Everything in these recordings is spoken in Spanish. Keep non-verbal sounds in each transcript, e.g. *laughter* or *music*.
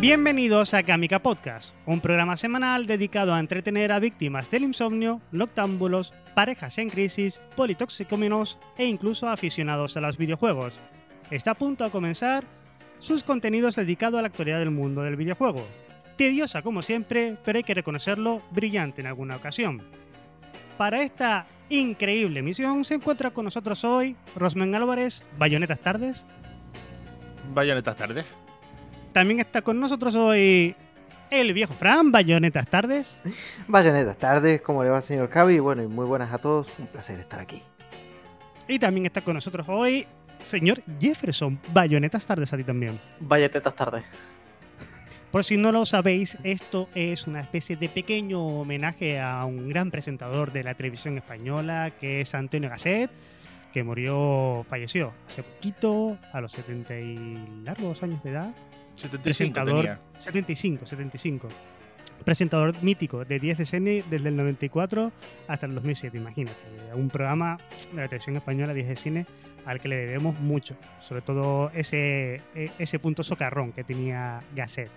Bienvenidos a Gamica Podcast, un programa semanal dedicado a entretener a víctimas del insomnio, noctámbulos, parejas en crisis, politoxicómenos e incluso aficionados a los videojuegos. Está a punto de comenzar sus contenidos dedicados a la actualidad del mundo del videojuego. Tediosa como siempre, pero hay que reconocerlo, brillante en alguna ocasión. Para esta increíble misión se encuentra con nosotros hoy Rosmen Álvarez, Bayonetas Tardes. Bayonetas Tardes. También está con nosotros hoy el viejo Fran, Bayonetas Tardes. *laughs* Bayonetas Tardes, ¿cómo le va señor Cavi? Bueno, y muy buenas a todos, un placer estar aquí. Y también está con nosotros hoy señor Jefferson, Bayonetas Tardes a ti también. Bayonetas Tardes. Por si no lo sabéis, esto es una especie de pequeño homenaje a un gran presentador de la televisión española que es Antonio Gasset, que murió, falleció hace poquito, a los 70 y largos años de edad. 75 presentador, tenía. 75, 75. Presentador mítico de 10 de desde el 94 hasta el 2007, imagínate. Un programa de la televisión española 10 de cine al que le debemos mucho, sobre todo ese, e- ese punto socarrón que tenía Gasset.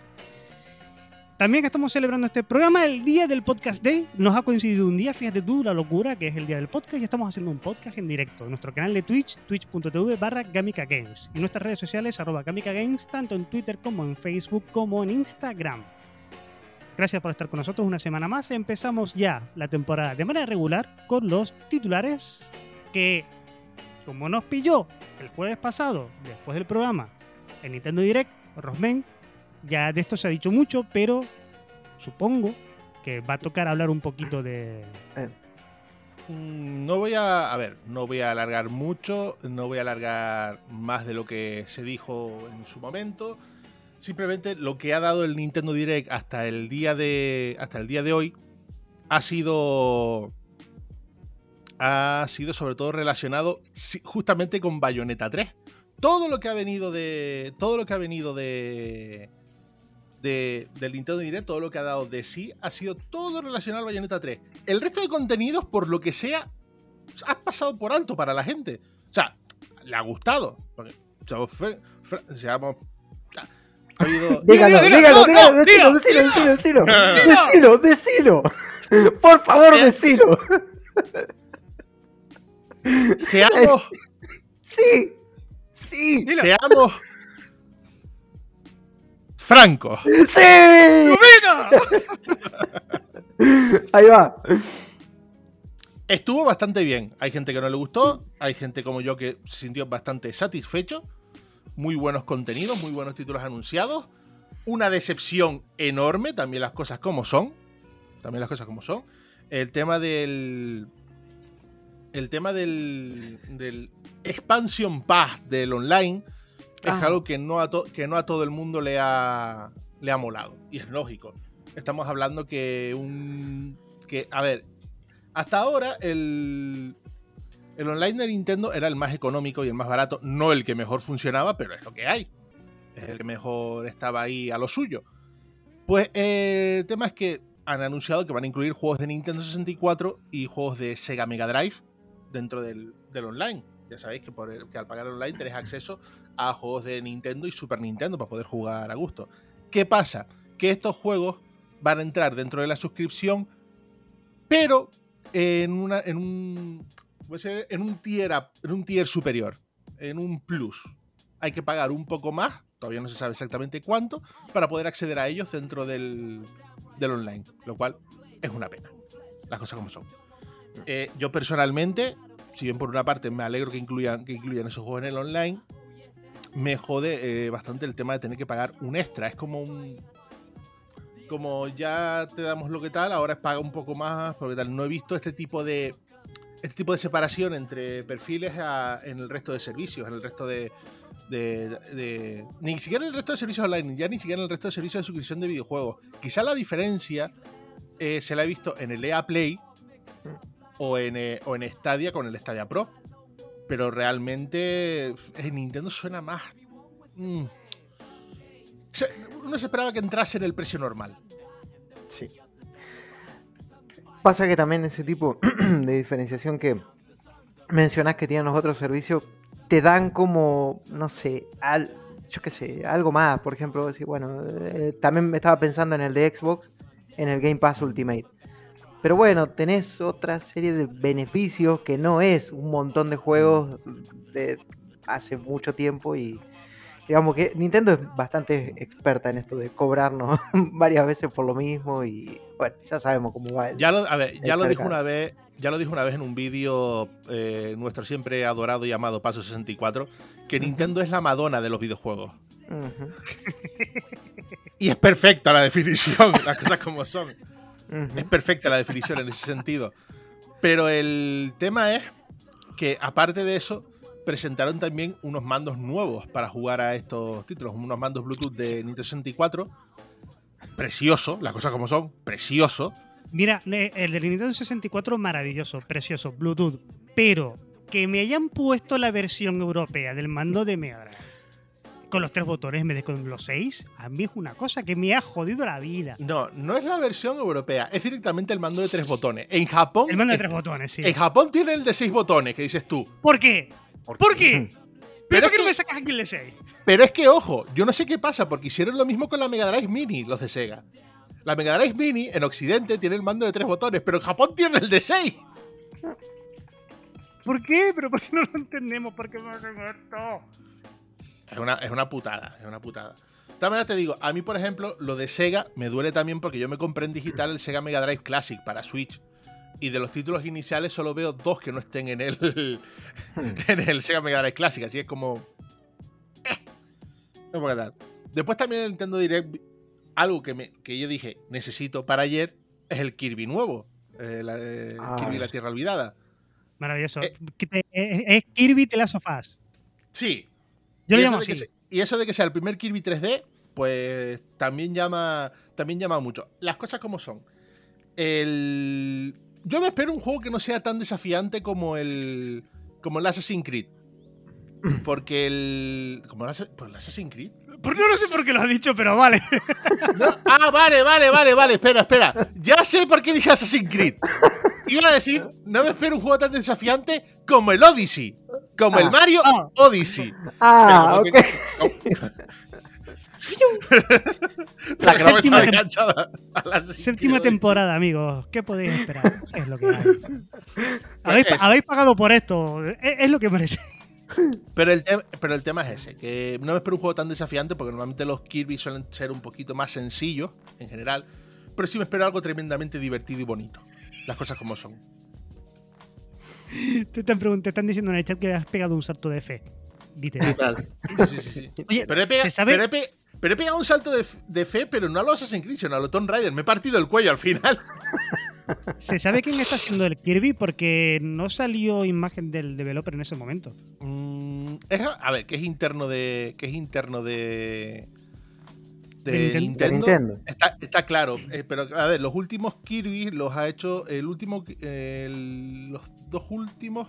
También estamos celebrando este programa el día del Podcast Day. Nos ha coincidido un día, fíjate tú la locura que es el día del podcast y estamos haciendo un podcast en directo en nuestro canal de Twitch, twitch.tv barra Gamica Games y nuestras redes sociales arroba Gamica Games, tanto en Twitter como en Facebook como en Instagram. Gracias por estar con nosotros una semana más. Empezamos ya la temporada de manera regular con los titulares que, como nos pilló el jueves pasado, después del programa, en Nintendo Direct, Rosmen, ya de esto se ha dicho mucho, pero supongo que va a tocar hablar un poquito de... Mm, No voy a. A ver, no voy a alargar mucho, no voy a alargar más de lo que se dijo en su momento. Simplemente lo que ha dado el Nintendo Direct hasta el día de. hasta el día de hoy ha sido. Ha sido sobre todo relacionado justamente con Bayonetta 3. Todo lo que ha venido de. Todo lo que ha venido de. De- del Nintendo Direct, todo lo que ha dado de sí, ha sido todo relacionado a Bayonetta 3. El resto de contenidos, por lo que sea, ha pasado por alto para la gente. O sea, le ha gustado. Porque, seamos *laughs* Dígalo, dígalo, no, dígalo, no, decilo, decilo, decilo, decilo. *laughs* *laughs* Por favor, decilo. seamos, Sí, sí, seamos francos. sí. *laughs* Ahí va. Estuvo bastante bien. Hay gente que no le gustó, hay gente como yo que se sintió bastante satisfecho. Muy buenos contenidos, muy buenos títulos anunciados. Una decepción enorme, también las cosas como son. También las cosas como son. El tema del. El tema del. del Expansion Pass del online es algo que no, a to- que no a todo el mundo le ha, le ha molado. Y es lógico. Estamos hablando que un. que, a ver, hasta ahora el, el online de Nintendo era el más económico y el más barato, no el que mejor funcionaba, pero es lo que hay. Es el que mejor estaba ahí a lo suyo. Pues eh, el tema es que han anunciado que van a incluir juegos de Nintendo 64 y juegos de Sega Mega Drive dentro del, del online. Ya sabéis que, por el- que al pagar online tenéis acceso a juegos de Nintendo y Super Nintendo para poder jugar a gusto. ¿Qué pasa? Que estos juegos van a entrar dentro de la suscripción, pero en, una, en, un, en, un tier, en un tier superior, en un plus. Hay que pagar un poco más, todavía no se sabe exactamente cuánto, para poder acceder a ellos dentro del, del online, lo cual es una pena. Las cosas como son. Eh, yo personalmente, si bien por una parte me alegro que incluyan, que incluyan esos juegos en el online, me jode eh, bastante el tema de tener que pagar un extra. Es como un. Como ya te damos lo que tal, ahora es paga un poco más, porque tal. No he visto este tipo de este tipo de separación entre perfiles a- en el resto de servicios, en el resto de, de- de- Ni siquiera en el resto de servicios online, ya ni siquiera en el resto de servicios de suscripción de videojuegos. Quizá la diferencia eh, se la he visto en el EA Play o en, eh, o en Stadia con el Stadia Pro. Pero realmente en Nintendo suena más... mm. Uno se esperaba que entrase en el precio normal. Sí. Pasa que también ese tipo *clears throat* de diferenciación que mencionás que tienen los otros servicios te dan como, no sé, al, yo qué sé, algo más. Por ejemplo, decir, bueno, eh, también estaba pensando en el de Xbox, en el Game Pass Ultimate. Pero bueno, tenés otra serie de beneficios que no es un montón de juegos de hace mucho tiempo y digamos que Nintendo es bastante experta en esto de cobrarnos *laughs* varias veces por lo mismo y bueno, ya sabemos cómo va. el- Ya lo, a ver, ya lo dijo una vez, ya lo dijo una vez en un vídeo eh, nuestro siempre adorado y amado Paso 64, que Ujú. Nintendo es la Madonna de los videojuegos. Y es perfecta la definición, *laughs* las cosas como son. Es perfecta la definición en ese sentido. Pero el tema es que, aparte de eso, presentaron también unos mandos nuevos para jugar a estos títulos, unos mandos Bluetooth de Nintendo 64. Precioso, las cosas como son, precioso. Mira, el de Nintendo 64 maravilloso, precioso, Bluetooth. Pero que me hayan puesto la versión europea del mando de Mega Drive con los tres botones en vez de con los seis, a mí es una cosa que me ha jodido la vida. No, no es la versión europea, es directamente el mando de tres botones. En Japón, El mando de es- tres botones, sí. en Japón tiene el de seis botones, que dices tú. ¿Por qué? ¿Por qué? *laughs* Pero ¿Pero por qué no que- me sacas aquí el de 6? Pero es que, ojo, yo no sé qué pasa, porque hicieron lo mismo con la Mega Drive Mini, los de Sega. La Mega Drive Mini en Occidente tiene el mando de tres botones, pero en Japón tiene el de seis. ¿Por qué? ¿Pero por qué no lo entendemos? ¿Por qué no hacen esto? Es una, es una putada, es una putada. De todas maneras te digo, a mí, por ejemplo, lo de Sega me duele también porque yo me compré en digital el Sega Mega Drive Classic para Switch. Y de los títulos iniciales solo veo dos que no estén en el, *laughs* en el Sega Mega Drive Classic. Así es como. eh, no puedo dar. Después también el Nintendo Direct, algo que, me, que yo dije necesito para ayer es el Kirby nuevo. eh, la- eh, Ah, Kirby La eso. Tierra Olvidada. Maravilloso. Eh. Es, es Kirby The Last of Us. Sí, Yo y lo eso llamo de que así. se- y eso de que sea el primer Kirby 3D, pues también llama, también llama mucho. Las cosas como son. El... Yo me espero un juego que no sea tan desafiante como el, como el Assassin's Creed. *clears throat* Porque el... ¿Como el, pues el Assassin's Creed? No lo sé por qué lo has dicho, pero vale. No, Ah, vale, vale, vale, vale. Espera, espera. Ya sé por qué dije Assassin's Creed. Iba a decir, no me espero un juego tan desafiante como el Odyssey. Como el Ah. Mario Ah. Odyssey. Ah, ok. que- La séptima cabeza tem- enganchada a la Séptima temporada, amigos. ¿Qué podéis esperar? Es lo que hay. *laughs* ¿Habéis, eso. habéis pagado por esto. Es, es lo que merece. Pero el, pero el tema es ese, que no me espero un juego tan desafiante porque normalmente los Kirby suelen ser un poquito más sencillos en general, pero sí me espero algo tremendamente divertido y bonito. Las cosas como son. Te están, te están diciendo en el chat que has pegado un salto de fe. Literal. Sí, sí, sí. Oye, Pero he, pega- ¿se sabe? pero he pe- pero he pegado un salto de, de fe, pero no a los Assassin's Creed, sino a los Tomb Raider. Me he partido el cuello al final. *laughs* ¿Se sabe quién está haciendo el Kirby? Porque no salió imagen del developer en ese momento. Mm, es- a ver, que es interno de. que es interno de. De, De Nintendo. De Nintendo. Nintendo. Está, está claro, eh, pero a ver, los últimos Kirby los ha hecho. El último. el- los dos últimos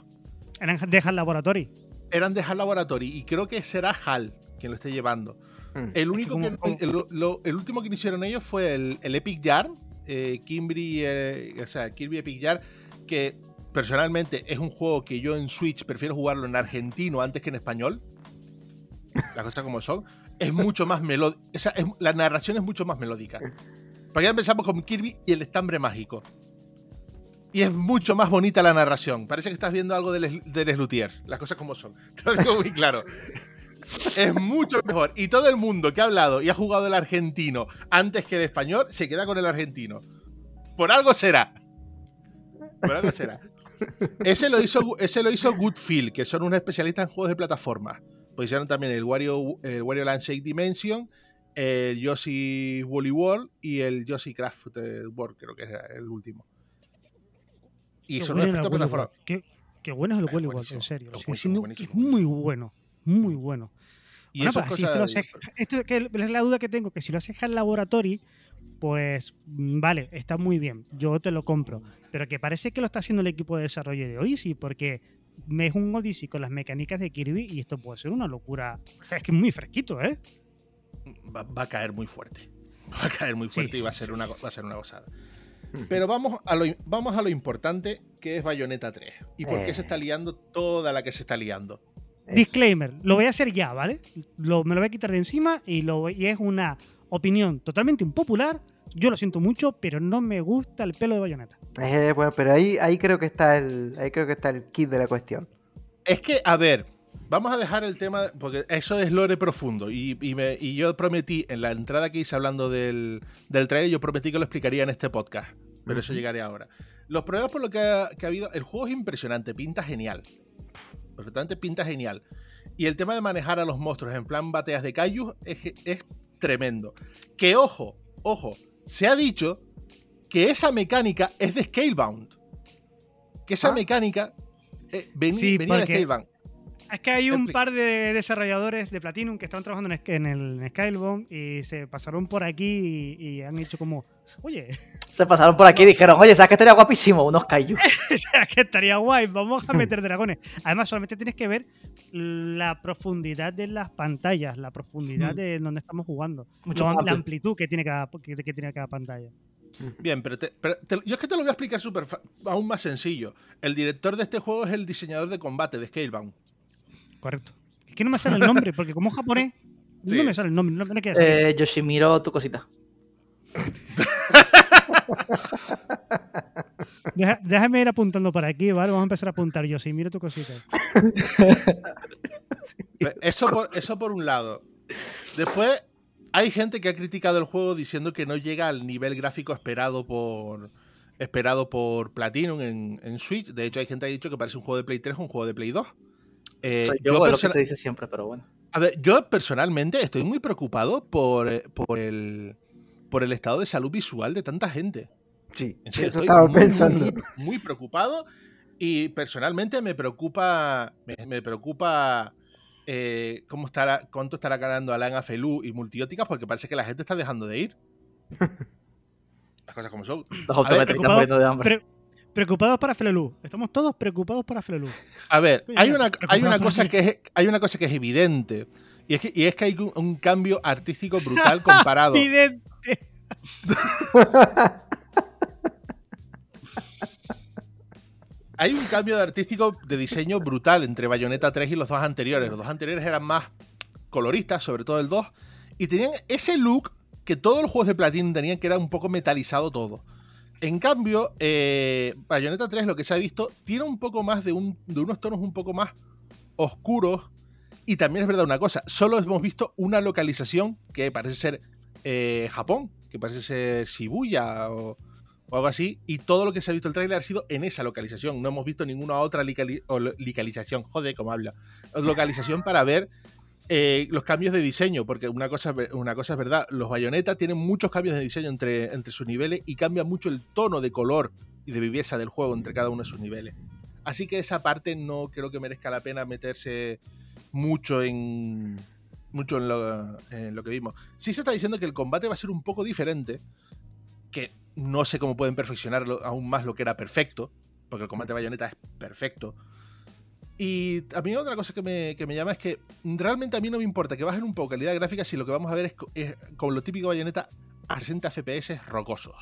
Eran de HAL Laboratory. eran de HAL Laboratory y creo que será HAL quien lo esté llevando. Mm. El único que. como- El, lo- el último que hicieron ellos fue el, el Epic Jar. Eh, Kimbri, eh, o sea, Kirby Epic Jar. Que personalmente es un juego que yo en Switch prefiero jugarlo en argentino antes que en español. Las cosas como son. Es mucho más melódico. la narración es mucho más melódica. Para ya empezamos con Kirby y el estambre mágico. Y es mucho más bonita la narración. Parece que estás viendo algo del, Es- del Slutier. Las cosas como son. *laughs* Te lo muy claro. Es mucho mejor. Y todo el mundo que ha hablado y ha jugado el argentino antes que el español se queda con el argentino. Por algo será. Por algo será. Ese lo hizo, ese lo hizo Goodfield, que son unos especialistas en juegos de plataforma. Pues hicieron también el Wario, el Wario Land Shake Dimension, el Yoshi Woolly World y el Yoshi Craft World, creo que era el último. Y Qué eso bueno no el respecto a Wally plataforma. World. Qué, qué bueno es el Wally World, en serio. Sigue buenísimo, es muy bueno, muy bueno. Y Bueno, eso pues, es si esto lo cosa hace- *laughs* esto que es la duda que tengo, que si lo haces al laboratorio, pues mm, vale, está muy bien, yo te lo compro. Pero que parece que lo está haciendo el equipo de desarrollo de Odyssey, porque me es un Odyssey con las mecánicas de Kirby y esto puede ser una locura. Es que es muy fresquito, ¿eh? va, va a caer muy fuerte. *laughs* Va a caer muy Sí, fuerte y va a ser sí. una, va a ser una gozada. Pero vamos a, lo, vamos a lo importante que es Bayonetta 3. ¿Y por qué se Eh. está liando toda la que se está liando? Disclaimer, lo voy a hacer ya, ¿vale? Lo- me lo voy a quitar de encima y, lo, voy- y es una opinión totalmente impopular. Yo lo siento mucho, pero no me gusta el pelo de bayoneta. Eh, bueno, pero ahí, ahí creo que está el, ahí creo que está el kit de la cuestión. Es que, a ver, vamos a dejar el tema, porque eso es lore profundo. Y, y me- y yo prometí, en la entrada que hice hablando del, del trailer, yo prometí que lo explicaría en este podcast. Pero eso llegaré ahora. Los problemas por lo que ha, que ha habido, el juego es impresionante, pinta genial. Perfectamente pinta genial. Y el tema de manejar a los monstruos en plan bateas de Kaiju es, es tremendo. Que ojo, ojo, se ha dicho que esa mecánica es de Scalebound. Que esa Ah. mecánica eh, veni- Sí, venía de Scalebound. Es que hay un par de desarrolladores de Platinum que estaban trabajando en, el Skybound y se pasaron por aquí y, y han hecho como, oye, *laughs* Se pasaron por aquí y dijeron, oye, ¿sabes que estaría guapísimo? Unos kaiju. *laughs* o sea, que estaría guay, vamos a meter dragones. Además, solamente tienes que ver la profundidad de las pantallas, la profundidad Mm. de donde estamos jugando, Mucho lo- la amplitud que tiene cada, que, que tiene cada pantalla. Bien, pero, te- pero te- yo es que te lo voy a explicar súper fa- aún más sencillo. El director de este juego es el diseñador de combate de Scalebound. Correcto. Es que no me sale el nombre, porque como es japonés, *laughs* Sí. no me sale el nombre. No, quiere salir. Eh, Yoshimiro, tu cosita. *laughs* Deja- déjame ir apuntando por aquí, ¿vale? Vamos a empezar a apuntar yo. Sí, mira tu cosita. *laughs* Eso por, eso por un lado. Después, hay gente que ha criticado el juego diciendo que no llega al nivel gráfico esperado por esperado por Platinum en, en Switch. De hecho, hay gente que ha dicho que parece un juego de Play 3 o un juego de Play 2. Eh, Soy yo yo, es lo que se dice siempre, pero bueno. A ver, yo personalmente estoy muy preocupado por, eh, por, el, por el estado de salud visual de tanta gente. Sí, serio, eso estoy estaba muy, pensando. Muy, muy preocupado y personalmente me preocupa, me, me preocupa eh, cómo estará, cuánto estará ganando Alan Afelú y Multióticas porque parece que la gente está dejando de ir. *laughs* Las cosas como son. Los preocupado, muriendo de hambre. Pre- preocupados para Flelu. Estamos todos preocupados para Flelu. A ver, hay una, hay una cosa que es, hay una cosa que es evidente. Y es que, y es que hay un, un cambio artístico brutal comparado. *laughs* Evidente. Hay un cambio de artístico de diseño brutal entre Bayonetta 3 y los dos anteriores. Los dos anteriores eran más coloristas, sobre todo el 2, y tenían ese look que todos los juegos de Platinum tenían, que era un poco metalizado todo. En cambio, eh, Bayonetta 3, lo que se ha visto, tiene un poco más de, un- de unos tonos un poco más oscuros. Y también es verdad una cosa, solo hemos visto una localización que parece ser eh, Japón, que parece ser Shibuya o, algo así, y todo lo que se ha visto el tráiler ha sido en esa localización. No hemos visto ninguna otra localización, joder, cómo habla, localización para ver eh, los cambios de diseño, porque una cosa, una cosa es verdad, los Bayonetta tienen muchos cambios de diseño entre, entre sus niveles y cambia mucho el tono de color y de viveza del juego entre cada uno de sus niveles. Así que esa parte no creo que merezca la pena meterse mucho en mucho en lo, en lo que vimos. Sí se está diciendo que el combate va a ser un poco diferente, que no sé cómo pueden perfeccionarlo aún más lo que era perfecto, porque el combate de Bayonetta es perfecto. Y a mí otra cosa que me, que me llama es que realmente a mí no me importa que bajen un poco calidad gráfica si lo que vamos a ver es, co- es como lo típico de Bayonetta a 60 FPS rocosos.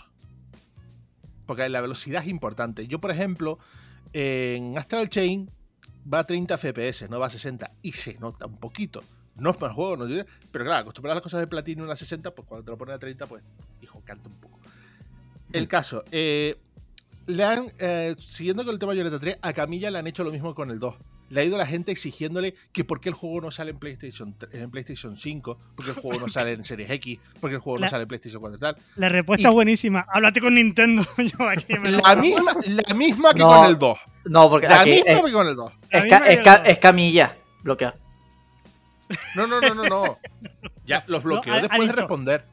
Porque la velocidad es importante. Yo, por ejemplo, en Astral Chain va a 30 FPS, no va a 60. Y se nota un poquito. No es mal juego, no, pero claro, acostumbrado a las cosas de Platinum a 60, pues cuando te lo ponen a 30, pues, hijo, canta un poco. El caso, eh, le han, eh, siguiendo con el tema de Bayonetta 3, a Camilla le han hecho lo mismo con el 2. Le ha ido la gente exigiéndole que por qué el juego no sale en PlayStation, en PlayStation 5, porque el juego no *laughs* sale en Series X, porque el juego no sale en PlayStation 4 y tal. La respuesta Y- es buenísima. Háblate con Nintendo. *laughs* Yo aquí me lo- La misma, la misma que No. con el 2. No, porque La aquí misma es, que con el 2. La es, misma ca- que es ca- el dos. es camilla. Bloquear. No, no, no, no, no. Ya *laughs* los bloqueó ha después de responder.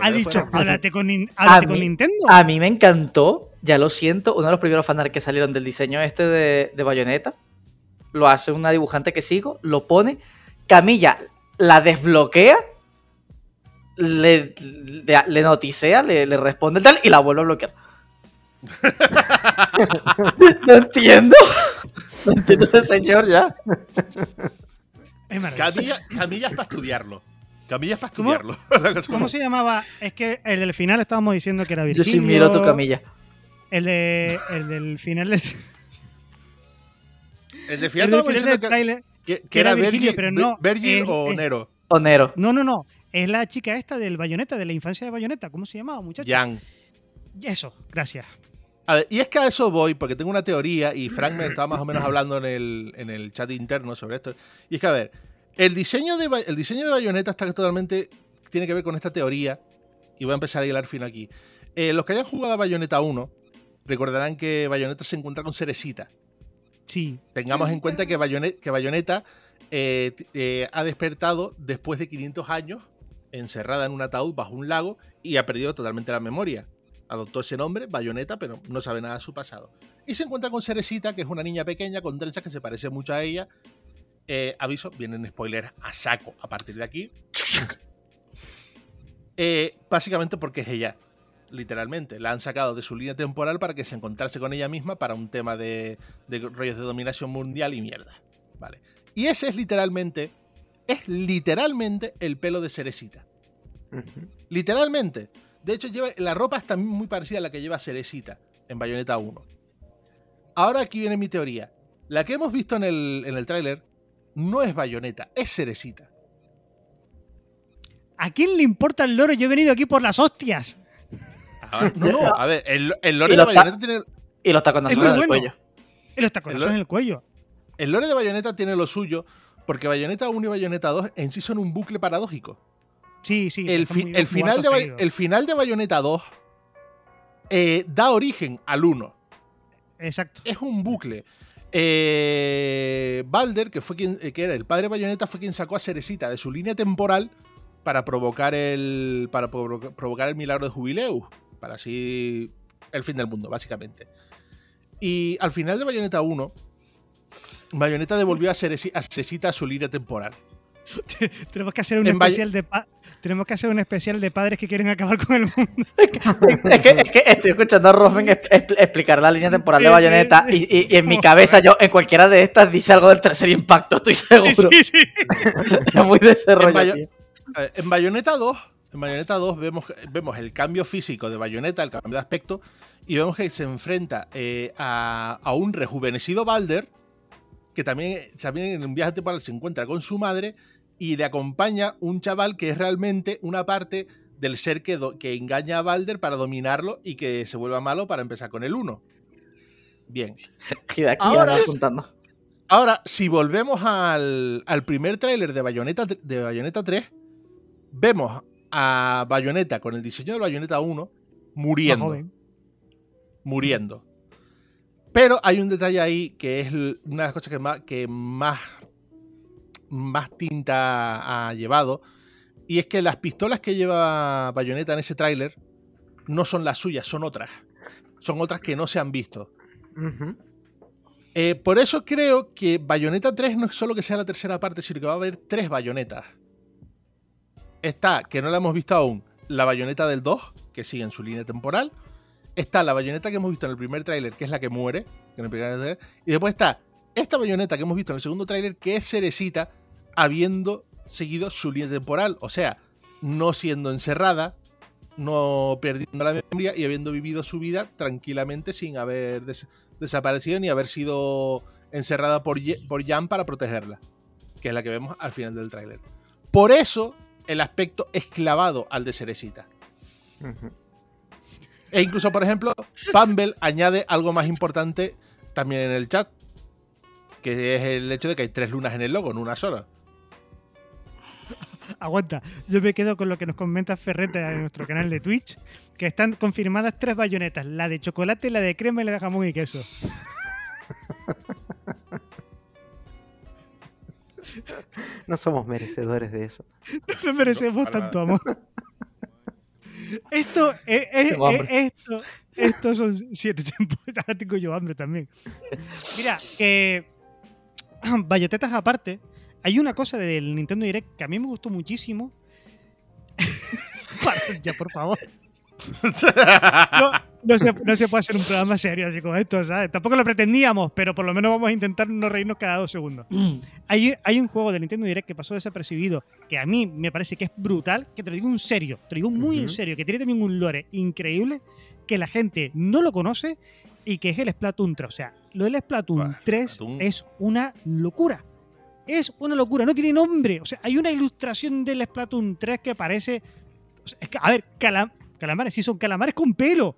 Ha dicho, háblate con, háblate A con mí- Nintendo. A mí me encantó ya lo siento, uno de los primeros fanart que salieron del diseño este de, de Bayonetta, lo hace una dibujante que sigo, lo pone, Camilla la desbloquea, le, le, le noticea, le, le responde tal y la vuelve a bloquear. *laughs* no entiendo. No entiendo ese señor ya. Camilla, Camilla es para estudiarlo. Camilla es para estudiarlo. *laughs* ¿Cómo se llamaba? Es que el del final estábamos diciendo que era Yo Virgilio. sí miro tu Camilla. El, de, el del final, de, El de el final del tráiler. que- que era Virgilio, Virgil, pero no, Virgil es- o es- Nero. Onero. No, no, no. Es la chica esta del Bayonetta, de la infancia de Bayonetta. ¿Cómo se llamaba, muchacho? Jan. Eso, gracias. A ver, y es que a eso voy, porque tengo una teoría, y Frank me estaba más o menos hablando en el, en el chat interno sobre esto. Y es que, a ver, el diseño de, el diseño de Bayonetta está totalmente. tiene que ver con esta teoría. Y voy a empezar a hilar fino aquí. Eh, los que hayan jugado a Bayonetta 1 recordarán que Bayonetta se encuentra con Cerecita. Sí. Tengamos en cuenta que, Bayone- que Bayonetta eh, eh, ha despertado después de 500 años, encerrada en un ataúd bajo un lago, y ha perdido totalmente la memoria. Adoptó ese nombre, Bayonetta, pero no sabe nada de su pasado. Y se encuentra con Cerecita, que es una niña pequeña con trenzas que se parece mucho a ella. Eh, aviso, vienen spoilers a saco a partir de aquí. *laughs* Eh, básicamente porque es ella, literalmente. La han sacado de su línea temporal para que se encontrase con ella misma para un tema de, de rollos de dominación mundial y mierda. Vale. Y ese es literalmente, es literalmente el pelo de Cerecita. Literalmente. De hecho, lleva, la ropa está muy parecida a la que lleva Cerecita en Bayonetta 1. Ahora aquí viene mi teoría. La que hemos visto en el, en el tráiler no es Bayonetta, es Cerecita. ¿A quién le importa el loro? Yo he venido aquí por las hostias. Ah, no, no, a ver, el, el lore Y de lo está- Bayonetta tiene, Y los tacones en el bueno. cuello. Y los tacones en el cuello. el lore de Bayonetta tiene lo suyo, porque Bayonetta 1 y Bayonetta 2 en sí son un bucle paradójico. Sí, sí. el, fi- el final de, el final de Bayonetta 2 eh, da origen al 1. Exacto. Es un bucle. Eh, Balder, que fue quien eh, que era el padre de Bayonetta, fue quien sacó a Cerecita de su línea temporal para provocar el. para provo- provocar el milagro de Jubileus. Para así. el fin del mundo, básicamente. Y al final de Bayonetta 1, Bayonetta devolvió a, Cereci- a Cerecita a su línea temporal. *laughs* Tenemos que hacer un En Bay- especial de pa- tenemos que hacer un especial de padres que quieren acabar con el mundo. *laughs* Es que, es que estoy escuchando a Rofen explicar la línea temporal de Bayonetta y, y- y en mi *laughs* cabeza yo en cualquiera de estas dice algo del tercer impacto, estoy seguro. Sí, sí. Es muy de ese rollo, Bayo-. Eh, En Bayonetta 2, en Bayonetta 2 vemos, vemos el cambio físico de Bayonetta, el cambio de aspecto, y vemos que se enfrenta eh, a, a un rejuvenecido Balder, que también, también en un viaje temporal se encuentra con su madre, y le acompaña un chaval que es realmente una parte del ser que, do- que engaña a Balder para dominarlo y que se vuelva malo para empezar con el 1. Bien. *laughs* Y de aquí Ahora es- apuntando. Ahora, si volvemos al, al primer tráiler de Bayonetta, de Bayonetta 3, vemos a Bayonetta con el diseño de Bayonetta 1 Más muriendo. Muriendo. Pero hay un detalle ahí que es una de las cosas que más, que más, más tinta ha llevado. Y es que las pistolas que lleva Bayonetta en ese tráiler no son las suyas, son otras. Son otras que no se han visto. Eh, por eso creo que Bayonetta 3 no es solo que sea la tercera parte, sino que va a haber tres bayonetas. Está, que no la hemos visto aún, la bayoneta del 2, que sigue en su línea temporal. Está la bayoneta que hemos visto en el primer tráiler, que es la que muere. que tráiler, Y después está esta bayoneta que hemos visto en el segundo tráiler, que es Cerecita, habiendo seguido su línea temporal. O sea, no siendo encerrada, no perdiendo la memoria y habiendo vivido su vida tranquilamente sin haber des- desaparecido ni haber sido encerrada por, por Jan para protegerla, que es la que vemos al final del tráiler. Por eso el aspecto es clavado al de Cerecita. E incluso, por ejemplo, Pumble añade algo más importante también en el chat, que es el hecho de que hay tres lunas en el logo, no una sola. Aguanta. Yo me quedo con lo que nos comenta Ferrete en nuestro canal de Twitch, que están confirmadas tres bayonetas, la de chocolate, la de crema y la de jamón y queso. *laughs* *laughs* No somos merecedores de eso. *laughs* No merecemos tanto amor. *laughs* Esto, eh, eh, eh, esto, esto son siete temporadas. Ahora tengo yo hambre también. Mira, que. *clears throat* Bayotetas aparte, hay una cosa del Nintendo Direct que a mí me gustó muchísimo. Ya, por favor. No, no se, no se puede hacer un programa serio así como esto, ¿sabes? Tampoco lo pretendíamos, pero por lo menos vamos a intentar no reírnos cada dos segundos. *clears throat* Hay, hay un juego de Nintendo Direct que pasó desapercibido, que a mí me parece que es brutal, que te lo digo en serio, te lo digo muy en serio, que tiene también un lore increíble, que la gente no lo conoce y que es el Splatoon 3. O sea, lo del Splatoon Buah, 3 Splatoon. es una locura. Es una locura, no tiene nombre. O sea, hay una ilustración del Splatoon 3 que parece. o sea, es que, a ver, cala- calamares, sí son calamares con pelo.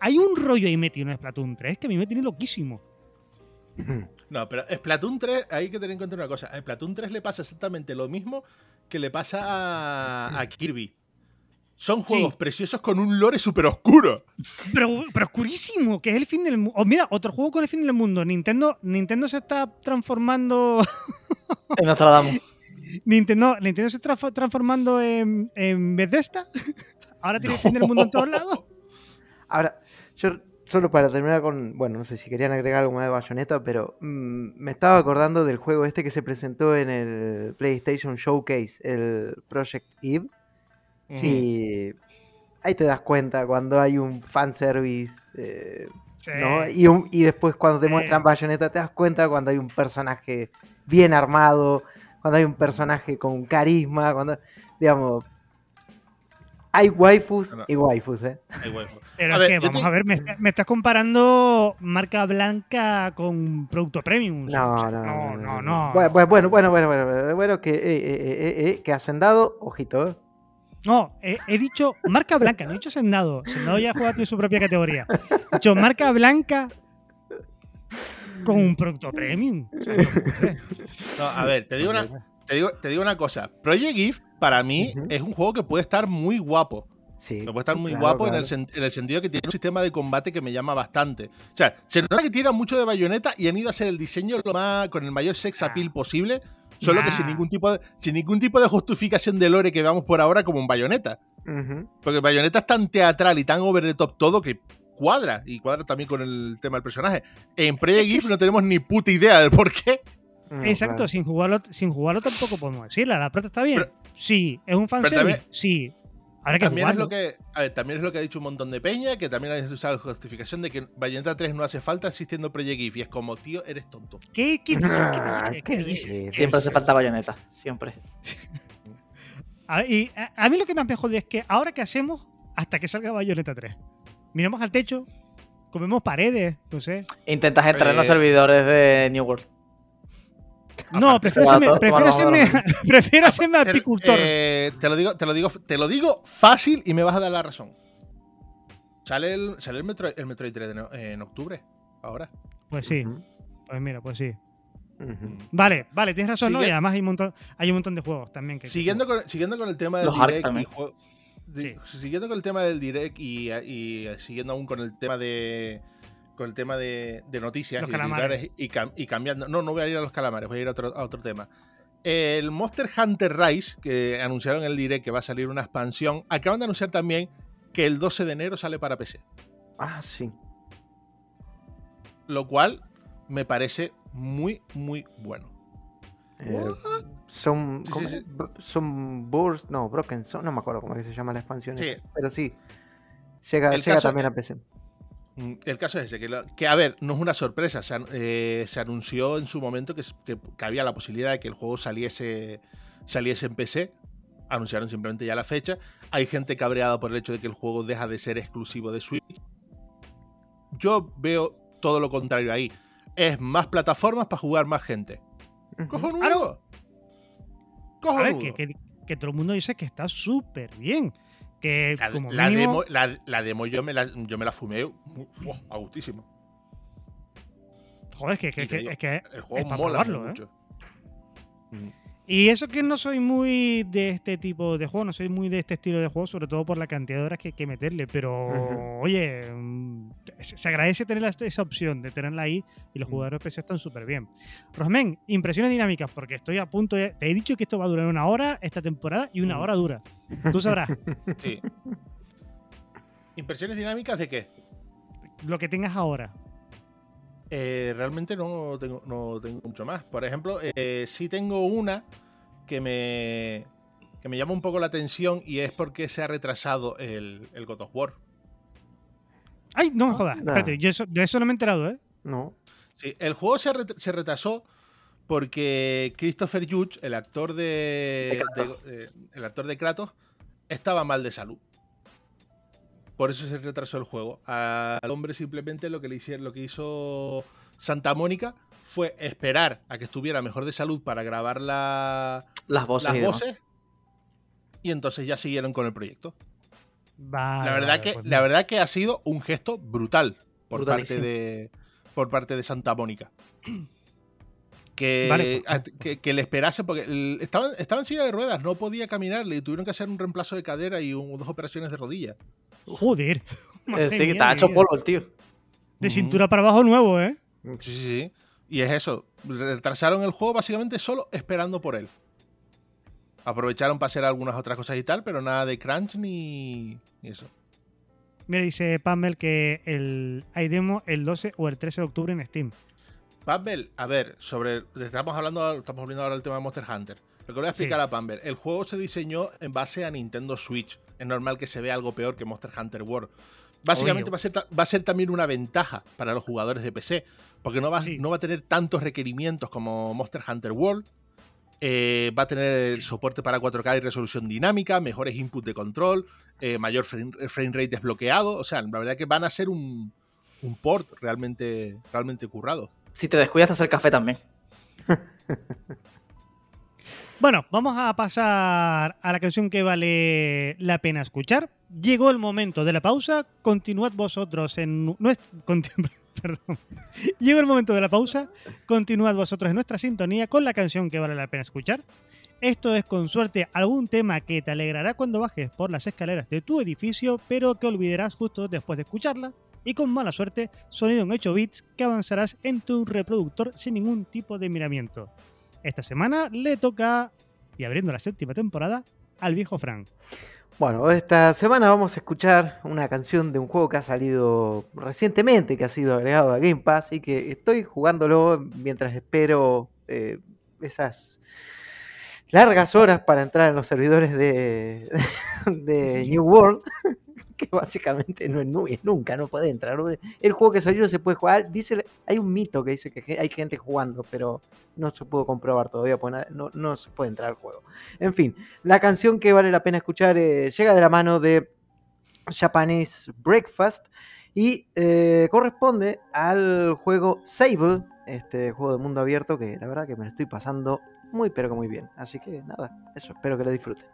Hay un rollo ahí metido en Splatoon 3 que a mí me tiene loquísimo. *clears throat* No, pero Splatoon 3, hay que tener en cuenta una cosa. A Splatoon 3 le pasa exactamente lo mismo que le pasa a, a Kirby. Son juegos preciosos con un lore súper oscuro. Pero, pero oscurísimo, que es el fin del mundo. mira, otro juego con el fin del mundo. Nintendo, Nintendo se está transformando. *laughs* En Nostradamus. Nintendo, Nintendo se está tra- transformando en, en Bethesda. Ahora tiene el fin del mundo en todos lados. *laughs* Ahora, yo solo para terminar con, bueno, no sé si querían agregar algo más de Bayonetta, pero mm, me estaba acordando del juego este que se presentó en el PlayStation Showcase, el Project Eve. Y ahí te das cuenta cuando hay un fanservice, eh, Sí. ¿no? Y, un- y después cuando te Sí. muestran Bayonetta te das cuenta cuando hay un personaje bien armado, cuando hay un personaje con carisma, cuando, digamos, hay waifus y waifus, ¿eh? Ay, bueno. Pero A es ver, que, vamos te- a ver, me, está- me estás comparando marca blanca con producto premium. No, O sea, no, no, no. no. Bueno, bueno, bueno, bueno, bueno, bueno, bueno, que, eh, eh, eh, eh, que hacendado, ojito, ¿eh? No, he, he dicho marca blanca, no he dicho Sendado. Sendado ya juega en su propia categoría. He dicho marca blanca con un producto premium. O sea, no puede ser. No, a ver, te digo, una, te, digo, te digo una cosa. Project Gift, para mí, es un juego que puede estar muy guapo. Sí, puede estar muy claro, guapo en, el en el sentido que tiene un sistema de combate que me llama bastante. O sea, se nota que tiran mucho de bayoneta y han ido a hacer el diseño lo más, con el mayor sex appeal posible. Solo que sin Nah. ningún, tipo de, sin ningún tipo de justificación de lore que veamos por ahora como en bayoneta. Ujú. Porque Bayonetta es tan teatral y tan over the top todo que cuadra. Y cuadra también con el tema del personaje. En Project es- no tenemos ni puta idea del por qué. Mm, Exacto, claro. sin jugarlo, sin jugarlo tampoco podemos decirla. La prota está bien. Pero- sí, es un fanservice. también- Sí. Ahora que También es, jugarlo. lo que, a ver, también es lo que ha dicho un montón de peña, que también ha usado la justificación de que Bayonetta 3 no hace falta existiendo Project Gift. Y es como, tío, eres tonto. ¿Qué, qué Ah, qué ¿Qué. Siempre hace falta bayoneta. Siempre. *laughs* A, y a, a mí lo que más me jode es que ahora que hacemos hasta que salga Bayonetta 3. Miramos al techo, comemos paredes, no sé. Intentas entrar en los Eh. servidores de New World. *laughs* No, prefiero toma, prefiero hacerme Pero, *laughs* apicultor. eh, te, lo digo, te, lo digo, te lo digo fácil y me vas a dar la razón. Sale el, sale el, Metroid, el Metroid 3 de no- en octubre. Ahora. pues sí, pues mira, pues sí. Vale, vale, tienes razón, ¿no? Y además hay un montón, hay un montón de juegos también. Que, Siguiendo con, siguiendo con el tema del Los direct y siguiendo con el tema del direct y, y siguiendo aún con el tema de con el tema de, de noticias Los y, calamares. titulares y, cam- y cambiando no no voy a ir a los calamares voy a ir a otro, a otro tema el Monster Hunter Rise que anunciaron en el direct que va a salir una expansión acaban de anunciar también que el 12 de enero sale para PC Ah, sí. lo cual me parece muy muy bueno Eh, son, son Burst, no, Broken Son, no me acuerdo cómo es que se llama la expansión. Esa, Pero sí, llega, El llega también a PC. Mm, El caso es ese, que, lo- que, a ver, no es una sorpresa. Se, eh, se anunció en su momento que, s- que- que había la posibilidad de que el juego saliese, saliese en PC. Anunciaron simplemente ya la fecha. Hay gente cabreada por el hecho de que el juego deja de ser exclusivo de Switch. Yo veo todo lo contrario ahí. Es más plataformas para jugar más gente. Ujú. ¡Cojonudo! A ver, que todo el mundo dice que está súper bien. Que La, como la mínimo, demo, la, la demo yo me la, yo me la fumé a gustísimo. joder, que, que- que- digo, es que El juego pa' mola probarlo, ¿eh? Y eso que no soy muy de este tipo de juego, no soy muy de este estilo de juego, sobre todo por la cantidad de horas que hay que meterle. Pero, oye, mm, se agradece tener esa opción de tenerla ahí y los Mm. jugadores PC están súper bien. Rosmen, impresiones dinámicas, porque estoy a punto de. Te he dicho que esto va a durar una hora esta temporada y una Mm. hora dura. Tú sabrás. Sí. ¿Impresiones dinámicas de qué? Lo que tengas ahora. Eh, realmente no tengo, no tengo mucho más. Por ejemplo, eh, sí tengo una que me, que me llama un poco la atención y es porque se ha retrasado el, el God of War. ¡Ay, no me jodas! Espérate, yo eso, de eso no me he enterado, ¿eh? No. Sí, el juego se, ret- se retrasó porque Christopher Judge, el actor de, De Kratos. de- eh, el actor de Kratos, estaba mal de salud. Por eso se retrasó el juego. Al hombre simplemente lo que le hicieron, lo que hizo Santa Mónica fue esperar a que estuviera mejor de salud para grabar la- Las voces las y demás. voces. Y entonces ya siguieron con el proyecto. Vale, la verdad vale, que, pues la verdad que ha sido un gesto brutal por parte de. Por parte de Santa Mónica. *clears throat* Que, Vale, pues, a- que, que le esperase, porque el- estaba, estaba en silla de ruedas, no podía caminar, le tuvieron que hacer un reemplazo de cadera y un- dos operaciones de rodilla. Joder. *laughs* Madre Eh, sí, que mía, está hecho polvo el tío. De cintura para abajo nuevo, ¿eh? Sí, sí, sí. Y es eso. Retrasaron el juego básicamente solo esperando por él. Aprovecharon para hacer algunas otras cosas y tal, pero nada de crunch ni, ni eso. Mira, dice Pamel que el, hay demo el 12 o el 13 de octubre en Steam. Pamble, a ver, sobre. Estamos hablando, estamos volviendo ahora al tema de Monster Hunter. Lo que voy a explicar Sí. a Pamble. El juego se diseñó en base a Nintendo Switch. Es normal que se vea algo peor que Monster Hunter World. Básicamente va a, ser, ta- va a ser también una ventaja para los jugadores de PC. Porque no va, Sí. no va a tener tantos requerimientos como Monster Hunter World. Eh, va a tener el soporte para 4K y resolución dinámica, mejores inputs de control, eh, mayor frame, frame rate desbloqueado. O sea, la verdad que van a ser un, un port realmente, realmente currado. Si te descuidas, te hace el café también. *laughs* Bueno, vamos a pasar a la canción que vale la pena escuchar. Llegó el momento de la pausa. Continuad vosotros en nuestra. *laughs* Perdón. Llegó el momento de la pausa. Continuad vosotros en nuestra sintonía con la canción que vale la pena escuchar. Esto es con suerte algún tema que te alegrará cuando bajes por las escaleras de tu edificio, pero que olvidarás justo después de escucharla. Y con mala suerte, sonido en 8 bits que avanzarás en tu reproductor sin ningún tipo de miramiento. Esta semana le toca, y abriendo la séptima temporada, al viejo Frank. Bueno, esta semana vamos a escuchar una canción de un juego que ha salido recientemente, que ha sido agregado a Game Pass y que estoy jugándolo mientras espero eh, esas largas horas para entrar en los servidores de, *laughs* de New World, que básicamente no es, nu- es nunca, no puede entrar. El juego que salió no se puede jugar. Dice, hay un mito que dice que hay gente jugando, pero no se pudo comprobar todavía, pues no, no se puede entrar al juego. En fin, la canción que vale la pena escuchar eh, llega de la mano de Japanese Breakfast y eh, corresponde al juego Sable, este juego de mundo abierto que la verdad que me lo estoy pasando muy pero que muy bien. Así que nada, eso, espero que lo disfruten.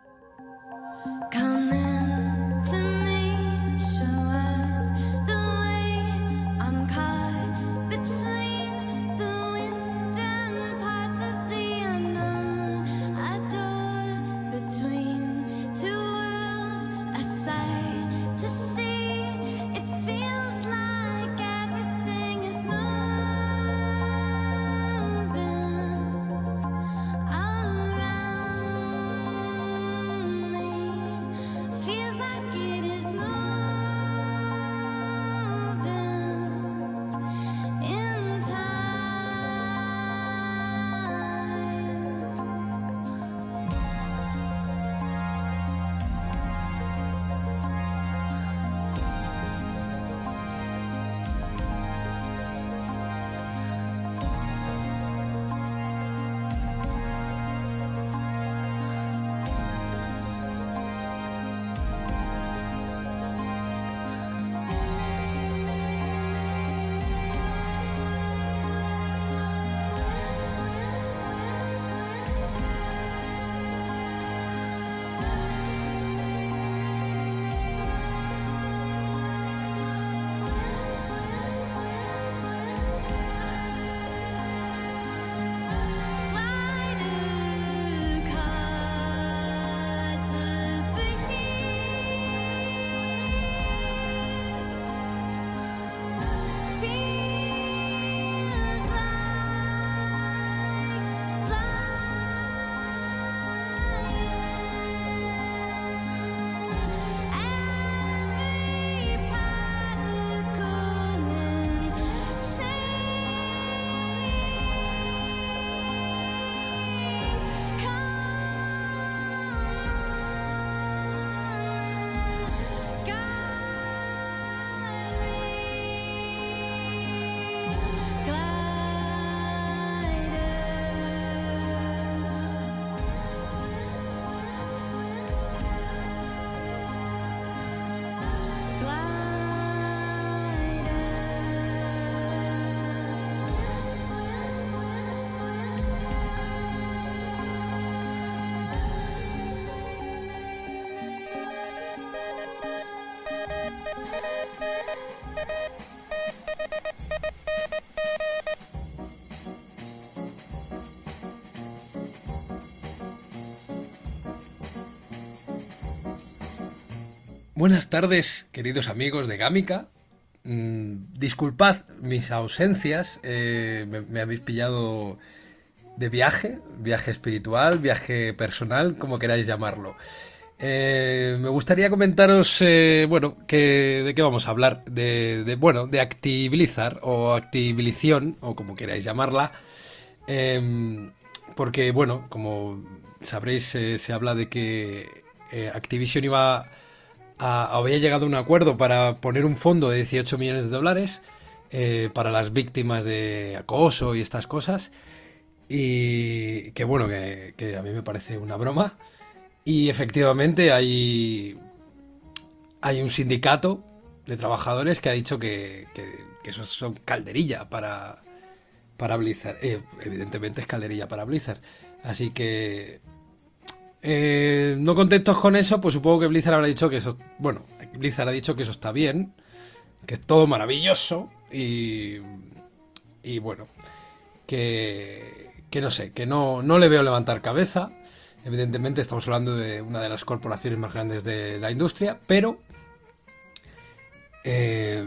Buenas tardes, queridos amigos de Gámica. Mm, disculpad mis ausencias, eh, me, habéis pillado de viaje, viaje espiritual, viaje personal, como queráis llamarlo. Eh, me gustaría comentaros, eh, bueno, de qué vamos a hablar. De, de, bueno, de Actiblizzard o Actibilición, o como queráis llamarla. Em, porque, bueno, como sabréis, se habla de que Activision iba había llegado a un acuerdo para poner un fondo de 18 millones de dólares eh, para las víctimas de acoso y estas cosas. Y que bueno, que, a mí me parece una broma. Y efectivamente hay, hay un sindicato de trabajadores que ha dicho que, que, que eso son calderilla para, para Blizzard. Eh, evidentemente es calderilla para Blizzard. Así que eh, no contentos con eso, pues supongo que Blizzard habrá dicho que eso, bueno, Blizzard ha dicho que eso está bien, que es todo maravilloso y, bueno, que, que no sé, que no, le veo levantar cabeza. Evidentemente estamos hablando de una de las corporaciones más grandes de la industria, pero eh,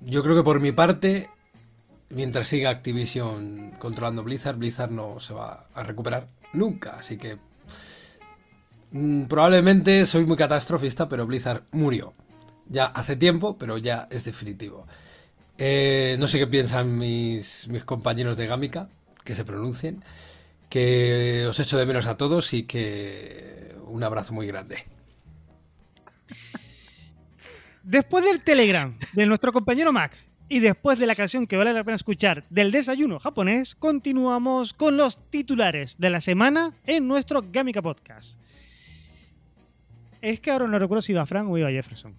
yo creo que por mi parte, mientras siga Activision controlando Blizzard, Blizzard no se va a recuperar nunca. Así que probablemente soy muy catastrofista, pero Blizzard murió. Ya hace tiempo, pero ya es definitivo. Eh, no sé qué piensan mis, mis compañeros de Gámica, que se pronuncien. Que os echo de menos a todos y que un abrazo muy grande. Después del Telegram de nuestro compañero Mac y después de la canción que vale la pena escuchar del desayuno japonés, continuamos con los titulares de la semana en nuestro Gamika Podcast. Es que ahora no recuerdo si iba Frank o iba Jefferson.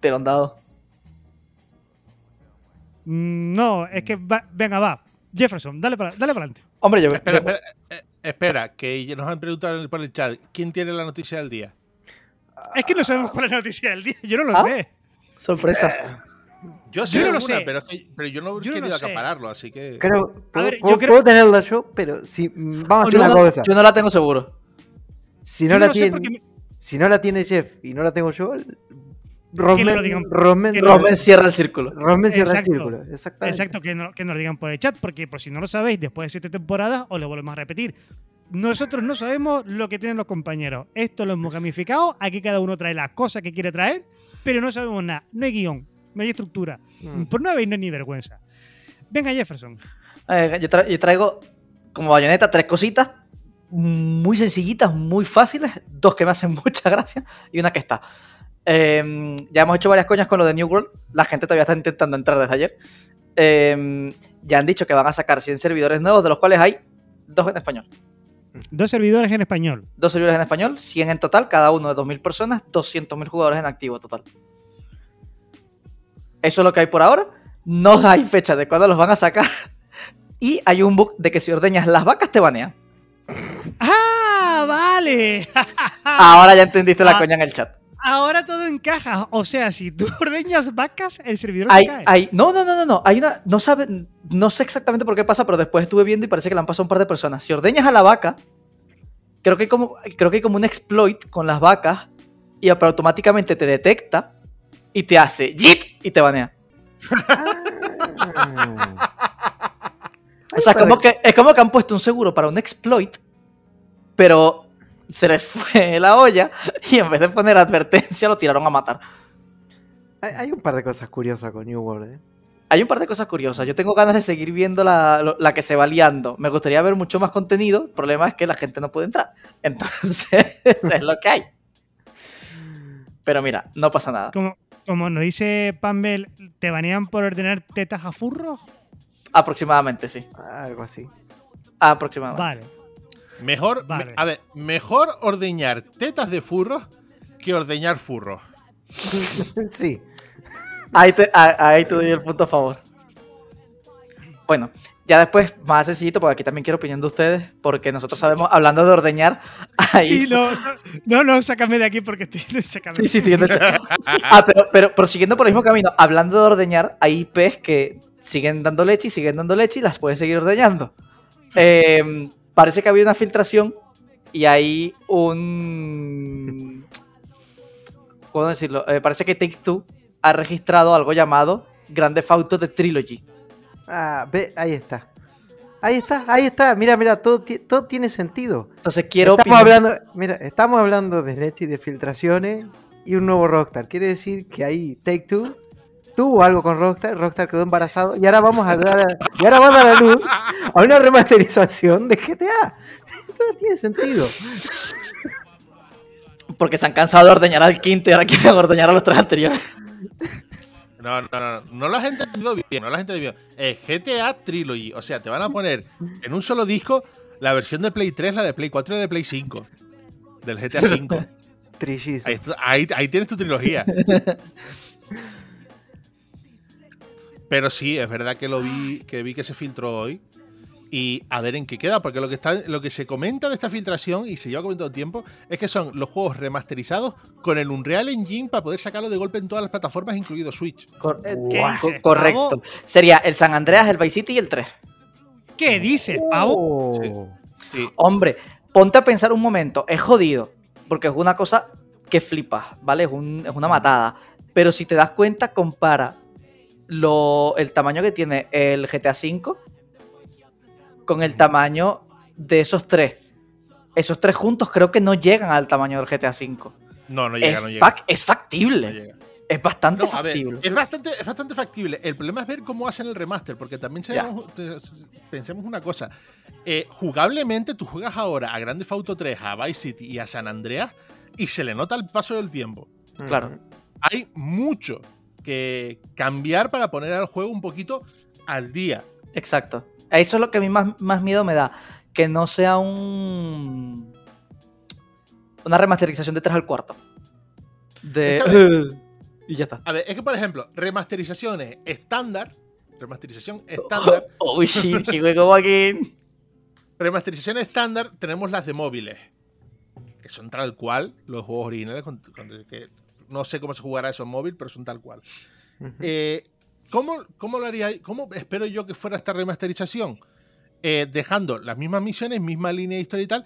Te lo han dado. Mm, No, es que va- venga, va. Jefferson, dale para dale para adelante. Hombre, yo. Espera, espera, eh, espera, que nos han preguntado por el chat, ¿quién tiene la noticia del día? Es que no sabemos cuál es la noticia del día. Yo no lo ¿Ah? sé. Sorpresa. Yo sé Yo no lo alguna, sé. pero, es que- pero yo no he Yo no querido sé. acapararlo, así que... Creo, puedo, ver, yo puedo- creo- puedo tenerla yo, pero si mm, vamos a hacer yo, una no, cosa. yo no la tengo seguro. Si Yo no, la lo sé tiene, porque me- si no la tiene Jeff y no la tengo yo, Que Romen, no cierra el círculo. Romen cierra el Exacto. círculo. Exactamente. Exacto, que, no- que nos lo digan por el chat, porque por si no lo sabéis, después de siete temporadas, os lo volvemos a repetir. Nosotros no sabemos lo que tienen los compañeros. Esto lo hemos gamificado. Aquí cada uno trae las cosas que quiere traer, pero no sabemos nada. No hay guion, no hay estructura. Mm. Por no habéis no hay ni vergüenza. Venga, Jefferson. Eh, yo, tra- yo traigo como bayoneta tres cositas muy sencillitas, muy fáciles, dos que me hacen *laughs* mucha gracia y una que está. Eh, ya hemos hecho varias coñas con lo de New World, la gente todavía está intentando entrar desde ayer. Eh, ya han dicho que van a sacar 100 servidores nuevos, de los cuales hay dos en español. Dos servidores en español. Dos servidores en español, 100 en total, cada uno de 2.000 personas, 200.000 jugadores en activo total. Eso es lo que hay por ahora. No hay fecha de cuándo los van a sacar. *laughs* Y hay un bug de que si ordeñas las vacas te banean. ¡Ah, vale! *laughs* Ahora ya entendiste la Ah. coña en el chat. Ahora todo encaja. O sea, si tú *laughs* ordeñas vacas, el servidor Hay, cae. hay, no, no, no, no, no. Hay una. No sabe, no sé exactamente por qué pasa, pero después estuve viendo y parece que le han pasado un par de personas. Si ordeñas a la vaca, creo que hay como, creo que hay como un exploit con las vacas y automáticamente te detecta y te hace JIT y te banea. O sea, como que, es como que han puesto un seguro para un exploit, pero se les fue *laughs* la olla y en vez de poner advertencia lo tiraron a matar. Hay, hay un par de cosas curiosas con New World. ¿eh? Hay un par de cosas curiosas. Yo tengo ganas de seguir viendo la, la que se va liando. Me gustaría ver mucho más contenido. El problema es que la gente no puede entrar. *laughs* Entonces, es lo que hay. Pero mira, no pasa nada. Como, como nos dice Pambel, ¿te banean por ordenar tetas a furros? Aproximadamente, sí. Algo así. Aproximadamente. Vale. Mejor, Vale. me- a ver, mejor ordeñar tetas de furros que ordeñar furros. *laughs* sí. Ahí te, ahí te doy el punto a favor. Bueno, ya después, más sencillito, porque aquí también quiero opinión de ustedes, porque nosotros sabemos, hablando de ordeñar, ahí Sí, no, *laughs* no, no, sácame de aquí porque estoy. Sácame. Sí, sí, estoy chat. Ah, pero, pero prosiguiendo por el mismo camino, hablando de ordeñar, hay IPs que siguen dando leche y siguen dando leche y las puedes seguir ordeñando. Eh, parece que había una filtración y hay un. ¿cómo decirlo? Eh, parece que Take Two ha registrado algo llamado Grand Theft Auto The Trilogy. Ah, ve, ahí está. Ahí está, ahí está. Mira, mira, todo, todo tiene sentido. Entonces quiero estamos hablando, mira, estamos hablando de leche y de filtraciones y un nuevo Rockstar. Quiere decir que ahí Take Two tuvo algo con Rockstar, Rockstar quedó embarazado y ahora vamos a dar y ahora va a dar a luz a una remasterización de GTA. Todo tiene sentido. Porque se han cansado de ordeñar al quinto y ahora quieren ordeñar a los tres anteriores. No, no, no, no, no lo has entendido bien, no lo has entendido bien. Es GTA Trilogy, o sea, te van a poner en un solo disco la versión de Play 3, la de Play 4 y la de Play 5. Del GTA 5. *laughs* Trillizo. Ahí, ahí- ahí tienes tu trilogía. *laughs* Pero sí, es verdad que lo vi, que vi que se filtró hoy. Y a ver en qué queda, porque lo que está, lo que se comenta de esta filtración, y se lleva comentando tiempo, es que son los juegos remasterizados con el Unreal Engine para poder sacarlo de golpe en todas las plataformas, incluido Switch. Cor- eh, ¿Qué co- dices, correcto. pavo? Sería el San Andreas, el Vice City y el 3. ¿Qué dices, pavo? Oh. Sí. Hombre, ponte a pensar un momento. Es jodido. Porque es una cosa que flipas, ¿vale? Es, un- es una matada. Pero si te das cuenta, compara lo, el tamaño que tiene el GTA V con el tamaño de esos tres. Esos tres juntos creo que no llegan al tamaño del GTA V. No, no llega, es, no llega. fac- es no factible. llega. Es bastante No, a ver, factible. es bastante, es bastante factible. El problema es ver cómo hacen el remaster, porque también sabemos- pensemos una cosa. Eh, jugablemente, tú juegas ahora a Grand Theft Auto 3, a Vice City y a San Andreas, y se le nota el paso del tiempo. Claro. Hay mucho que cambiar para poner al juego un poquito al día. Exacto. Eso es lo que a mí más, más miedo me da. Que no sea un. Una remasterización de 3 al cuarto. De. Es que, *laughs* y ya está. A ver, es que, por ejemplo, remasterizaciones estándar, remasterización estándar, *laughs* Oh shit, que juego aquí. remasterización estándar, tenemos las de móviles, que son tal cual los juegos originales, con- con- que no sé cómo se jugará eso en móvil, pero son tal cual. Eh, ¿cómo, ¿Cómo lo haría? ¿Cómo espero yo que fuera esta remasterización? Eh, dejando las mismas misiones, misma línea de historia y tal,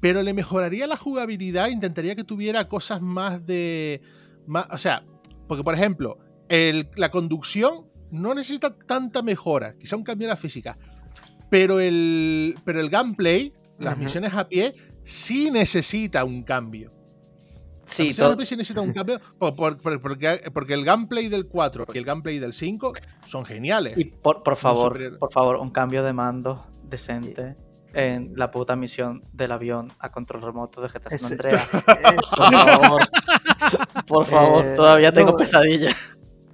pero le mejoraría la jugabilidad, intentaría que tuviera cosas más de... Más, o sea, porque por ejemplo, el- la conducción no necesita tanta mejora, quizá un cambio en la física, pero el, pero el gameplay, las misiones a pie, sí necesita un cambio. Sí, todo- necesita un cambio *laughs* por- por- por- porque, porque el gameplay del 4 y el gameplay del 5 son geniales. Y por, por favor, por favor, un cambio de mando decente en la puta misión del avión a control remoto de GTA San Andreas. *laughs* Por favor. Por favor, Eh, todavía tengo no. pesadillas.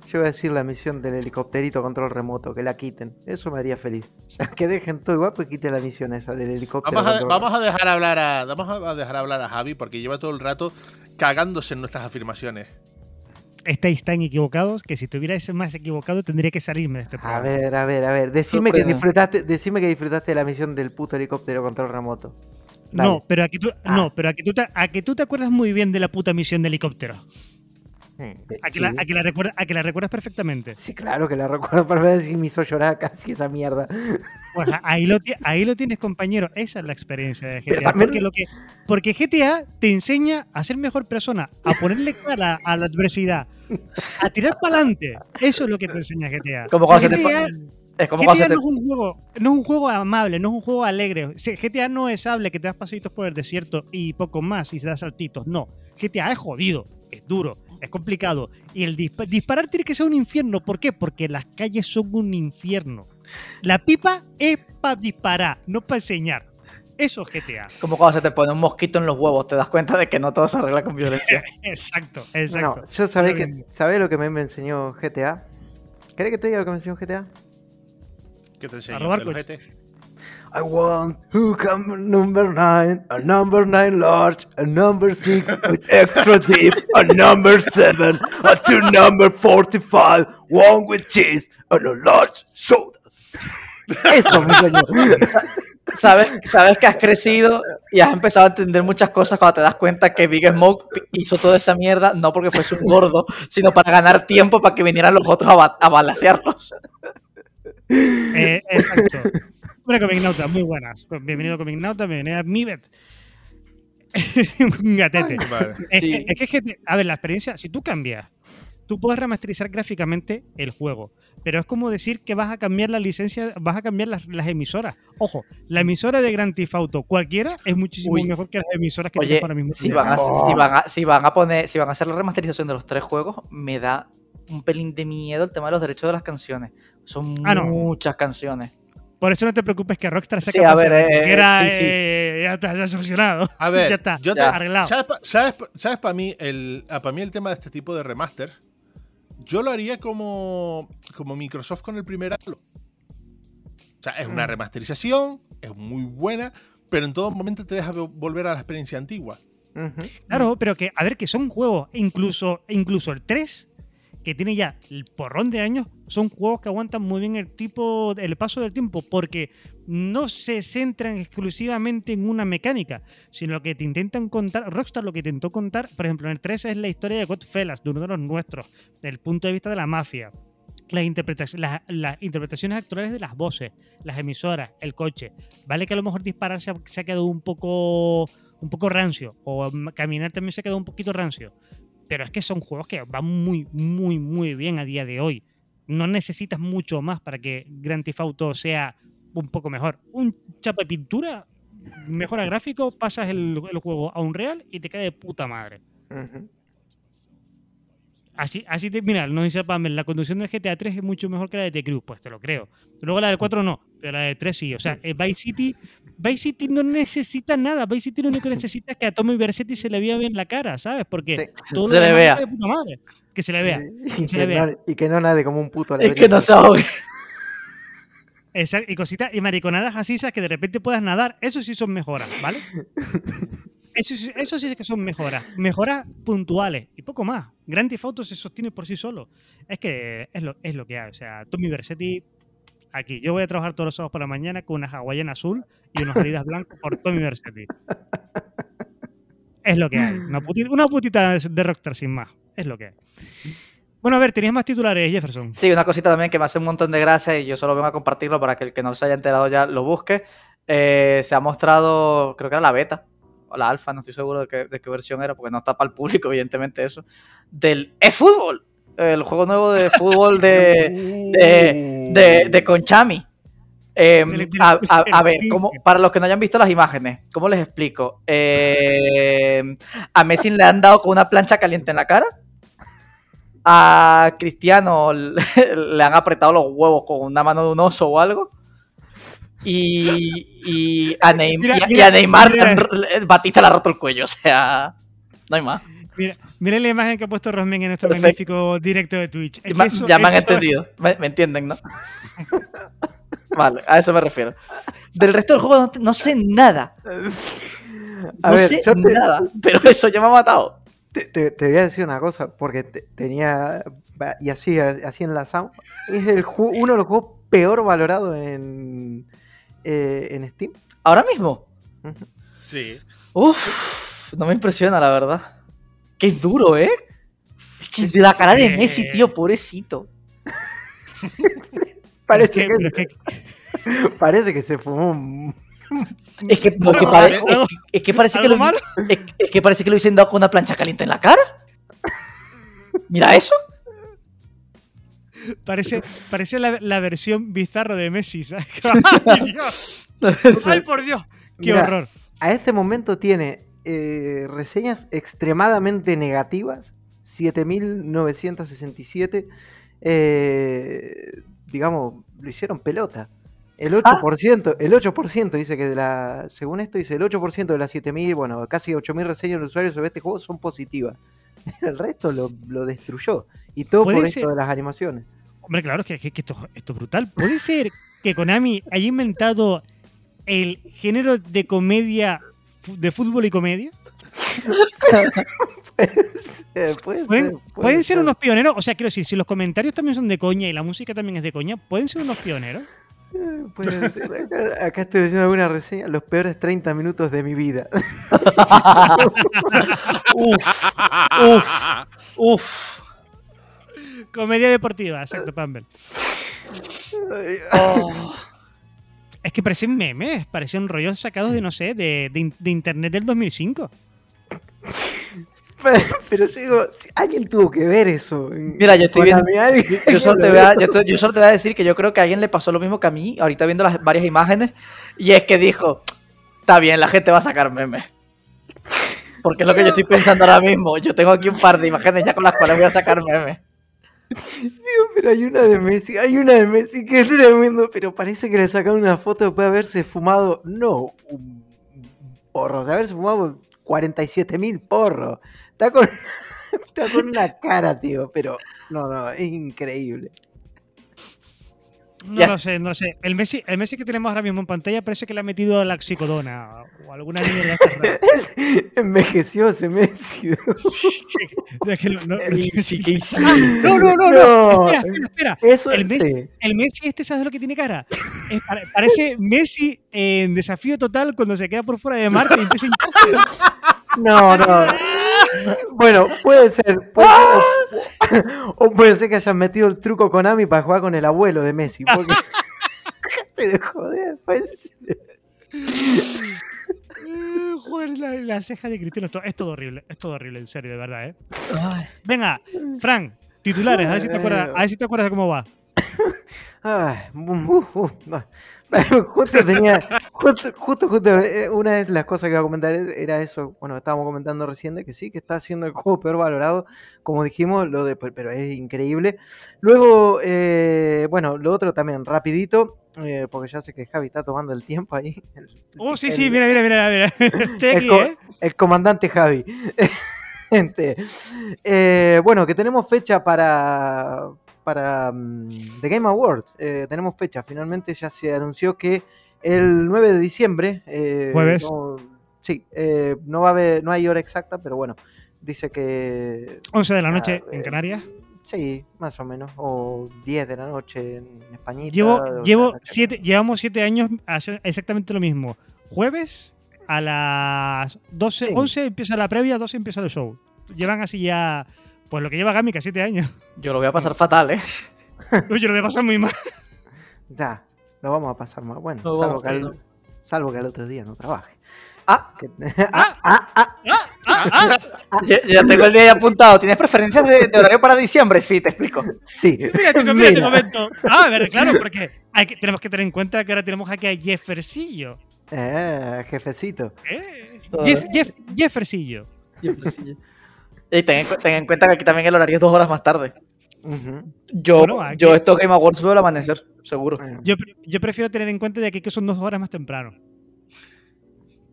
Yo voy a decir la misión del helicópterito control remoto, que la quiten. Eso me haría feliz. que dejen todo igual, pues quiten la misión esa del helicóptero. Vamos a, vamos a dejar hablar a vamos a dejar hablar a Javi porque lleva todo el rato cagándose en nuestras afirmaciones. Estáis tan equivocados que si estuvierais más equivocado tendría que salirme de este A programa. ver, a ver, a ver. Decime que disfrutaste, decime que disfrutaste de la misión del puto helicóptero control remoto. Dale. No, pero a que tú, Ah. no, pero a que tú te, a que tú te acuerdas muy bien de la puta misión de helicóptero. A que, la, a que la recuerda- a que la recuerdas perfectamente. Sí, claro que la recuerdo para ver si me hizo llorar casi esa mierda. Pues ahí lo, ahí lo tienes, compañero. Esa es la experiencia de GTA. también- Porque, lo que, porque GTA te enseña a ser mejor persona, a ponerle cara a la adversidad, a tirar para adelante. Eso es lo que te enseña GTA. Como cuando se te GTA, Es como GTA te... no, es un juego, no es un juego amable, no es un juego alegre. GTA no es hable que te das pasitos por el desierto y poco más y se das saltitos. No. GTA es jodido, es duro, es complicado. Y el dispa- disparar tiene que ser un infierno. ¿Por qué? Porque las calles son un infierno. La pipa es para disparar, no para enseñar. Eso es GTA. Como cuando se te pone un mosquito en los huevos, te das cuenta de que no todo se arregla con violencia. *laughs* Exacto, exacto. No, yo Pero que. ¿sabés lo que me enseñó GTA? ¿Querés que te diga lo que me enseñó GTA? ¿Qué te enseño? A robar ¿Del coches. I want hookah number 9, a number 9 large, a number 6 with extra deep, a number 7, a 2 number 45, one with cheese, and a large soda. Eso me enseñó. ¿Sabes, sabes que has crecido y has empezado a entender muchas cosas cuando te das cuenta que Big Smoke hizo toda esa mierda no porque fuese un gordo, sino para ganar tiempo para que vinieran los otros a, ba- a balasearlos. Eh, exacto. Bueno, Comignauta, muy buenas. Bienvenido Comignauta, bienvenido a Mibet. *laughs* un gatete. Vale. Es, Sí. que- es que, es que te- a ver, la experiencia, si tú cambias, tú puedes remasterizar gráficamente el juego, pero es como decir que vas a cambiar la licencia, vas a cambiar las, las emisoras. Ojo, la emisora de Grand Theft Auto cualquiera es muchísimo Uy. mejor que las emisoras que Oye, tienes ahora mismo. si van, a, si, van a, si van a poner, si van a hacer la remasterización de los tres juegos, me da un pelín de miedo el tema de los derechos de las canciones. Son Ah, no. muchas canciones. Por eso no te preocupes que Rockstar sea Sí, a ver, eh, que era, sí, sí. eh, ya está, ya solucionado. A *laughs* ver, ya está, yo te- Ya. arreglado. ¿Sabes, pa- sabes, pa- sabes para mí, el, para mí el tema de este tipo de remaster? Yo lo haría como, como Microsoft con el primer Halo. O sea, es una Mm. remasterización, es muy buena, pero en todo momento te deja vo- volver a la experiencia antigua. Claro, pero que, a ver, que son juegos, incluso, incluso el 3, que tiene ya el porrón de años, son juegos que aguantan muy bien el tipo, el paso del tiempo, porque no se centran exclusivamente en una mecánica, sino que te intentan contar, Rockstar lo que intentó contar, por ejemplo, en el 3 es la historia de Godfellas, de uno de los nuestros, desde el punto de vista de la mafia. Las, interpretaciones, las, interpretaciones actuales de las voces, las emisoras, el coche. Vale que a lo mejor disparar se ha, se ha quedado un poco un poco rancio. O caminar también se quedó un poquito rancio. Pero es que son juegos que van muy, muy, muy bien a día de hoy. No necesitas mucho más para que Grand Theft Auto sea un poco mejor. Un chapa de pintura, mejora gráfico, pasas el, juego a un real y te queda de puta madre. Así, así te, mira, no dice Pamela, la conducción del GTA 3 es mucho mejor que la de The Crew, pues te lo creo. Luego la del 4 no, pero la del 3 sí. O sea, eh, Vice City, Vice City no necesita nada. Vice City lo único que necesita es que a Tommy Versetti se le vea bien la cara, ¿sabes? Porque Sí. todo Se le vea. de puta madre. Que se le vea. Sí, Y, se que le vea. no, y que no nade como un puto Es ladrillo. que no se ahogue. Esa- y cositas y mariconadas así, esas que de repente puedas nadar, eso sí son mejoras, ¿vale? *laughs* Eso, sí- sí que son mejoras. Mejoras puntuales y poco más. Grand Theft Auto se sostiene por sí solo. Es que es lo, es que hay. O sea, Tommy Versetti, aquí. Yo voy a trabajar todos los sábados por la mañana con una hawaiana azul y unos adidas blancos por Tommy Versetti. Es lo que hay. Una putita, de Rockstar sin más. Es lo que hay. Bueno, a ver, ¿tenías más titulares, Jefferson? Sí, una cosita también que me hace un montón de gracia y yo solo vengo a compartirlo para que el que no se haya enterado ya lo busque. Eh, se ha mostrado, creo que era la beta la alfa, no estoy seguro de qué, de qué versión era, porque no está para el público, *laughs* evidentemente, eso. Del eFootball, el juego nuevo de *laughs* fútbol de, de, de, de Conchami. Eh, del- a, a- a ver, del- ¿cómo- para los que no hayan visto las imágenes, ¿cómo les explico? Eh, a Messi le han dado con una plancha caliente en la cara. A Cristiano le *laughs* le han apretado los huevos con una mano de un oso o algo. Y, y, a, Neym- Mira, y a- y mira, a Neymar mira. Batista le ha roto el cuello. O sea, no hay más. Mira, miren la imagen que ha puesto Rosmen en nuestro Perfecto. magnífico directo de Twitch. Es eso- ya me han eso- entendido. Me, me entienden, ¿no? *laughs* Vale, a eso me refiero. Del resto del juego no, sé nada. A no ver, sé yo te, nada. Pero eso ya me ha matado. te- te- te voy a decir una cosa, porque te- tenía. Y así, así enlazado. Es el uno de los juegos peor valorados en, eh, en Steam. Ahora mismo. Sí. Uf, no me impresiona, la verdad. Qué duro, ¿eh? Es que de la cara de Messi, tío, pobrecito. *laughs* Parece, Es que- *laughs* parece que se fumó un. Es que, lo que Algo- pare- algo- es que- es que parece que ¿Algo lo, es que parece que lo hubiesen dado con una plancha caliente en la cara. Mira eso. *laughs* Parece, parece la, la versión bizarro de Messi, ¿sabes? *laughs* ¡Ay, Dios! ¡Ay, por Dios! ¡Qué Mira, horror! A este momento tiene eh, reseñas extremadamente negativas. 7967. Eh, digamos, lo hicieron pelota. El 8%, el 8% dice que de la, según esto dice, el 8% de las 7000, bueno, casi 8000 reseñas de usuarios sobre este juego son positivas. *laughs* El resto lo, lo destruyó. Y todo por esto ser- de las animaciones. Hombre, claro, es que, que- que esto, esto es brutal. ¿Puede ser que Konami haya inventado el género de comedia, de fútbol y comedia? *laughs* Eh, puede ¿Pueden, ser, puede pueden ser ser. unos pioneros? O sea, quiero decir, si los comentarios también son de coña y la música también es de coña, ¿pueden ser unos pioneros? Eh, puede ser. Acá, acá estoy leyendo alguna reseña, los peores 30 minutos de mi vida. *laughs* Uf, uf, uf. Comedia deportiva, exacto, Pamber. Oh. Es que parecen memes, parecen rollos sacados de, no sé, de, de in- de internet del 2005. Pero yo digo, si alguien tuvo que ver eso. Mira, yo estoy viendo- Yo solo, te voy a, yo solo te voy a decir que yo creo que a alguien le pasó lo mismo que a mí, ahorita viendo las varias imágenes, y es que dijo, está bien, la gente va a sacar memes. Porque es lo que yo estoy pensando ahora mismo. Yo tengo aquí un par de imágenes ya con las cuales voy a sacar memes. Pero hay una de Messi, hay una de Messi que es tremendo, pero parece que le sacaron una foto después de haberse fumado, no, un porro, de haberse fumado 47 mil porros. Está con, *laughs* está con una cara, tío, pero no, no, es increíble. No Ya. lo sé, no lo sé. El Messi, el Messi que tenemos ahora mismo en pantalla parece que le ha metido la oxicodona o alguna mierda. *laughs* Envejeció ese Messi. *laughs* No, no- no, no, no, no. No, Espera, espera, espera. Eso El Messi, sí. el Messi este, ¿sabes lo que tiene cara? Es parece Messi en desafío total cuando se queda por fuera de Marte y empieza a. *laughs* No, no. Bueno, puede ser. puede ser, o, puede ser que hayan metido el truco Konami para jugar con el abuelo de Messi. Porque... *laughs* Déjate de joder, pues. Eh, Joder, la, la ceja de Cristiano. esto- Es todo horrible, es todo horrible, en serio, de verdad, ¿eh? Ay, Venga, Fran, titulares, a ver si te acuerdas, a ver si te acuerdas de cómo va. Ay, bum, uh, uh, no. *laughs* justo tenía, justo, justo, justo, eh, una de las cosas que iba a comentar era eso, bueno, estábamos comentando recién de que sí, que está siendo el juego peor valorado, como dijimos, lo de, pero es increíble. Luego, eh, bueno, lo otro también, rapidito, eh, porque ya sé que Javi está tomando el tiempo ahí. *laughs* el- Oh, sí, el- sí, mira, mira, mira, mira. *laughs* Estoy el, aquí, co- ¿eh? el comandante Javi. Gente, eh, bueno, que tenemos fecha para, para mm, The Game Awards. Eh, tenemos fecha. Finalmente ya se anunció que el 9 de diciembre. eh, Jueves. no- sí, eh, no va a haber, no hay hora exacta, pero bueno, dice que. 11 de la noche ah, en Canarias. Sí, más o menos. O 10 de la noche en Españita. Llevo, 12 de la llevo siete, llevamos siete años haciendo exactamente lo mismo. Jueves a las 12, Sí. 11 empieza la previa, 12 empieza el show. Llevan así ya, pues lo que lleva Gamica, siete años. yo lo voy a pasar fatal, ¿eh? *laughs* Oye, lo voy a pasar muy mal. Ya, lo vamos a pasar más. Bueno, salvo que, salvo que al otro día no trabaje. Ah, Que- *laughs* ah, ah, ah, yo, yo ya tengo el día ahí apuntado. ¿Tienes preferencias de, de horario para diciembre? Sí, te explico. sí. Mira, te, mira, te Mira. comento. Ah, a ver, claro, porque hay que, tenemos que tener en cuenta que ahora tenemos aquí a Jeffersillo. Eh, jefecito. ¿eh? Jeff, Jeff, Jeffersillo. Y ten, en cu- ten en cuenta que aquí también el horario es dos horas más tarde. Ujú. Yo, Bueno, aquí- yo estos Game Awards veo el amanecer, seguro. Bueno, Yo, yo prefiero tener en cuenta de aquí que son dos horas más temprano,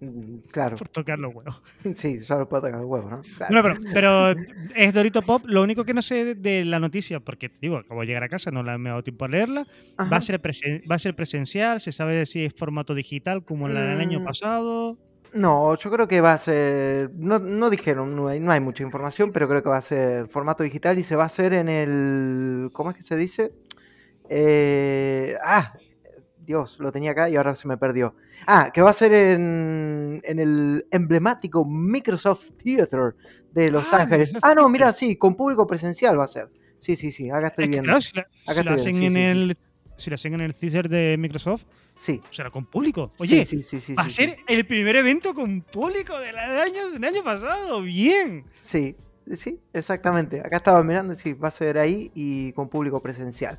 mm, claro, por tocar los huevos. *laughs* sí, solo puedo tocar el huevo, ¿no? Claro. No, pero, pero es Dorito Pop. Lo único que no sé de, la noticia, porque digo, acabo de llegar a casa, no la, me ha dado tiempo a leerla, va a, ser presen- va a ser presencial, se sabe si es formato digital como la del año Mm. pasado. No, yo creo que va a ser. No, no dijeron, no hay, no hay mucha información, pero creo que va a ser formato digital y se va a hacer en el. ¿Cómo es que se dice? Eh, ah, Dios, lo tenía acá y ahora se me perdió. Ah, que va a ser en, en el emblemático Microsoft Theater de Los Ah, Ángeles. Ah, no, mira, sí, con público presencial va a ser. Sí, sí, sí, acá estoy Es viendo. claro, si, la- si Acá lo hacen en sí, sí. el. Si lo hacen en el de Microsoft, Sí. será con público. sí, Oye, sí, sí, sí, va a ser sí. el primer evento con público del año, del año pasado. Bien. Sí, sí, exactamente. Acá estaba mirando y sí, va a ser ahí y con público presencial.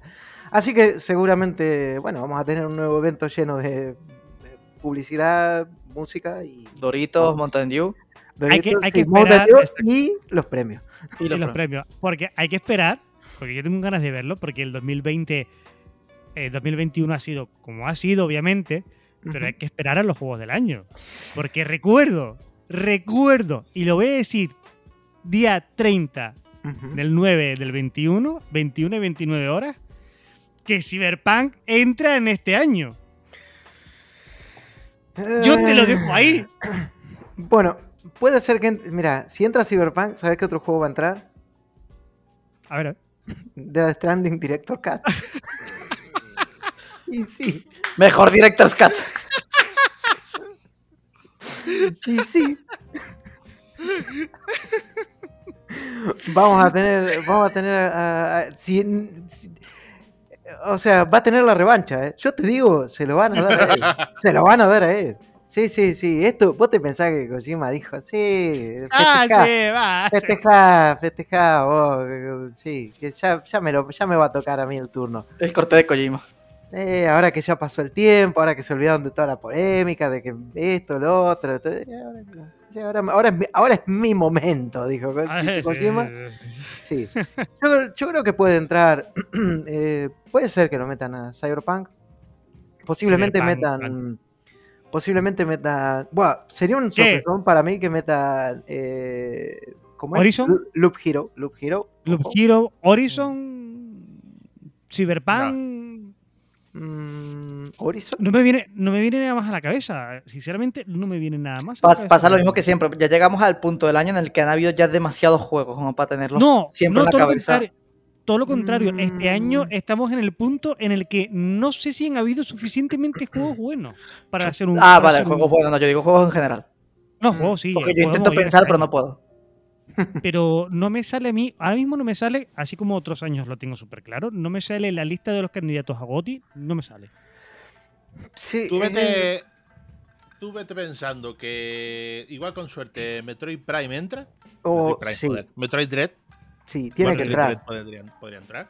Así que seguramente, bueno, vamos a tener un nuevo evento lleno de, de publicidad, música y, Doritos, Oh. Mountain Dew Hay que- Doritos, hay que esperar, y los premios. y y los los premios. premios. Porque hay que esperar, porque yo tengo ganas de verlo, porque el 2020, eh, 2021 ha sido como ha sido, obviamente, pero hay que esperar a los juegos del año. Porque recuerdo, recuerdo, y lo voy a decir, día 30 Ujú. del 9 del 21, 21 y 29 horas, que Cyberpunk entra en este año. Yo te lo dejo ahí. Bueno, puede ser que. Mira, si entra Cyberpunk, ¿sabes qué otro juego va a entrar? A ver. Death Stranding Director Cut. *laughs* y sí, Mejor Director's Cut. sí, sí. Vamos a tener, vamos a tener, ah, ah, si, si- o sea, va a tener la revancha, ¿eh? Yo te digo, se lo van a dar a él. se lo van a dar a él. Sí, sí, sí. Esto, vos te pensás que Kojima dijo, sí, Ah, festejá, sí, va. festejá, festejá, vos, sí, que ya, ya, me lo, ya me va a tocar a mí el turno. El corte de Kojima. Eh, ahora que ya pasó el tiempo, ahora que se olvidaron de toda la polémica, de que esto, lo otro, todo, eh, ahora, ya, ahora- ahora es, mi, ahora es mi momento, dijo Ah, sí, Kojima. sí, sí. Sí. Yo, yo creo que puede entrar. *clears throat* eh, puede ser que lo metan a Cyberpunk. Posiblemente Cyberpunk, metan. Posiblemente metan. Buah, sería un sorpresón para mí que metan. Eh, ¿Cómo es? ¿Horizon? Loop Hero. Loop Hero. Loop. Hero, Horizon, Cyberpunk. Mm, Horizon. No me viene, no me viene nada más a la cabeza. Sinceramente, no me viene nada más. a la pasa lo mismo que siempre. Ya llegamos al punto del año en el que han habido ya demasiados juegos como para tenerlos No, siempre no, en la todo lo cabeza. contrario. Todo lo contrario, este año Mm. estamos en el punto en el que no sé si han habido suficientemente juegos buenos para hacer un. Ah, vale, hacer un- juegos buenos. No, yo digo juegos en general. No, juegos sí. Porque yo juegos intento pensar, pero no puedo. *laughs* Pero no me sale a mí, ahora mismo no me sale, así como otros años lo tengo súper claro, no me sale la lista de los candidatos a GOTI, no me sale. Sí, Tú vete, tú vete pensando que, igual con suerte, Metroid Prime entra. o- Metroid Prime, sí, joder. Metroid Dread. sí, tiene Bueno, que Metroid entrar. Podría, podría entrar.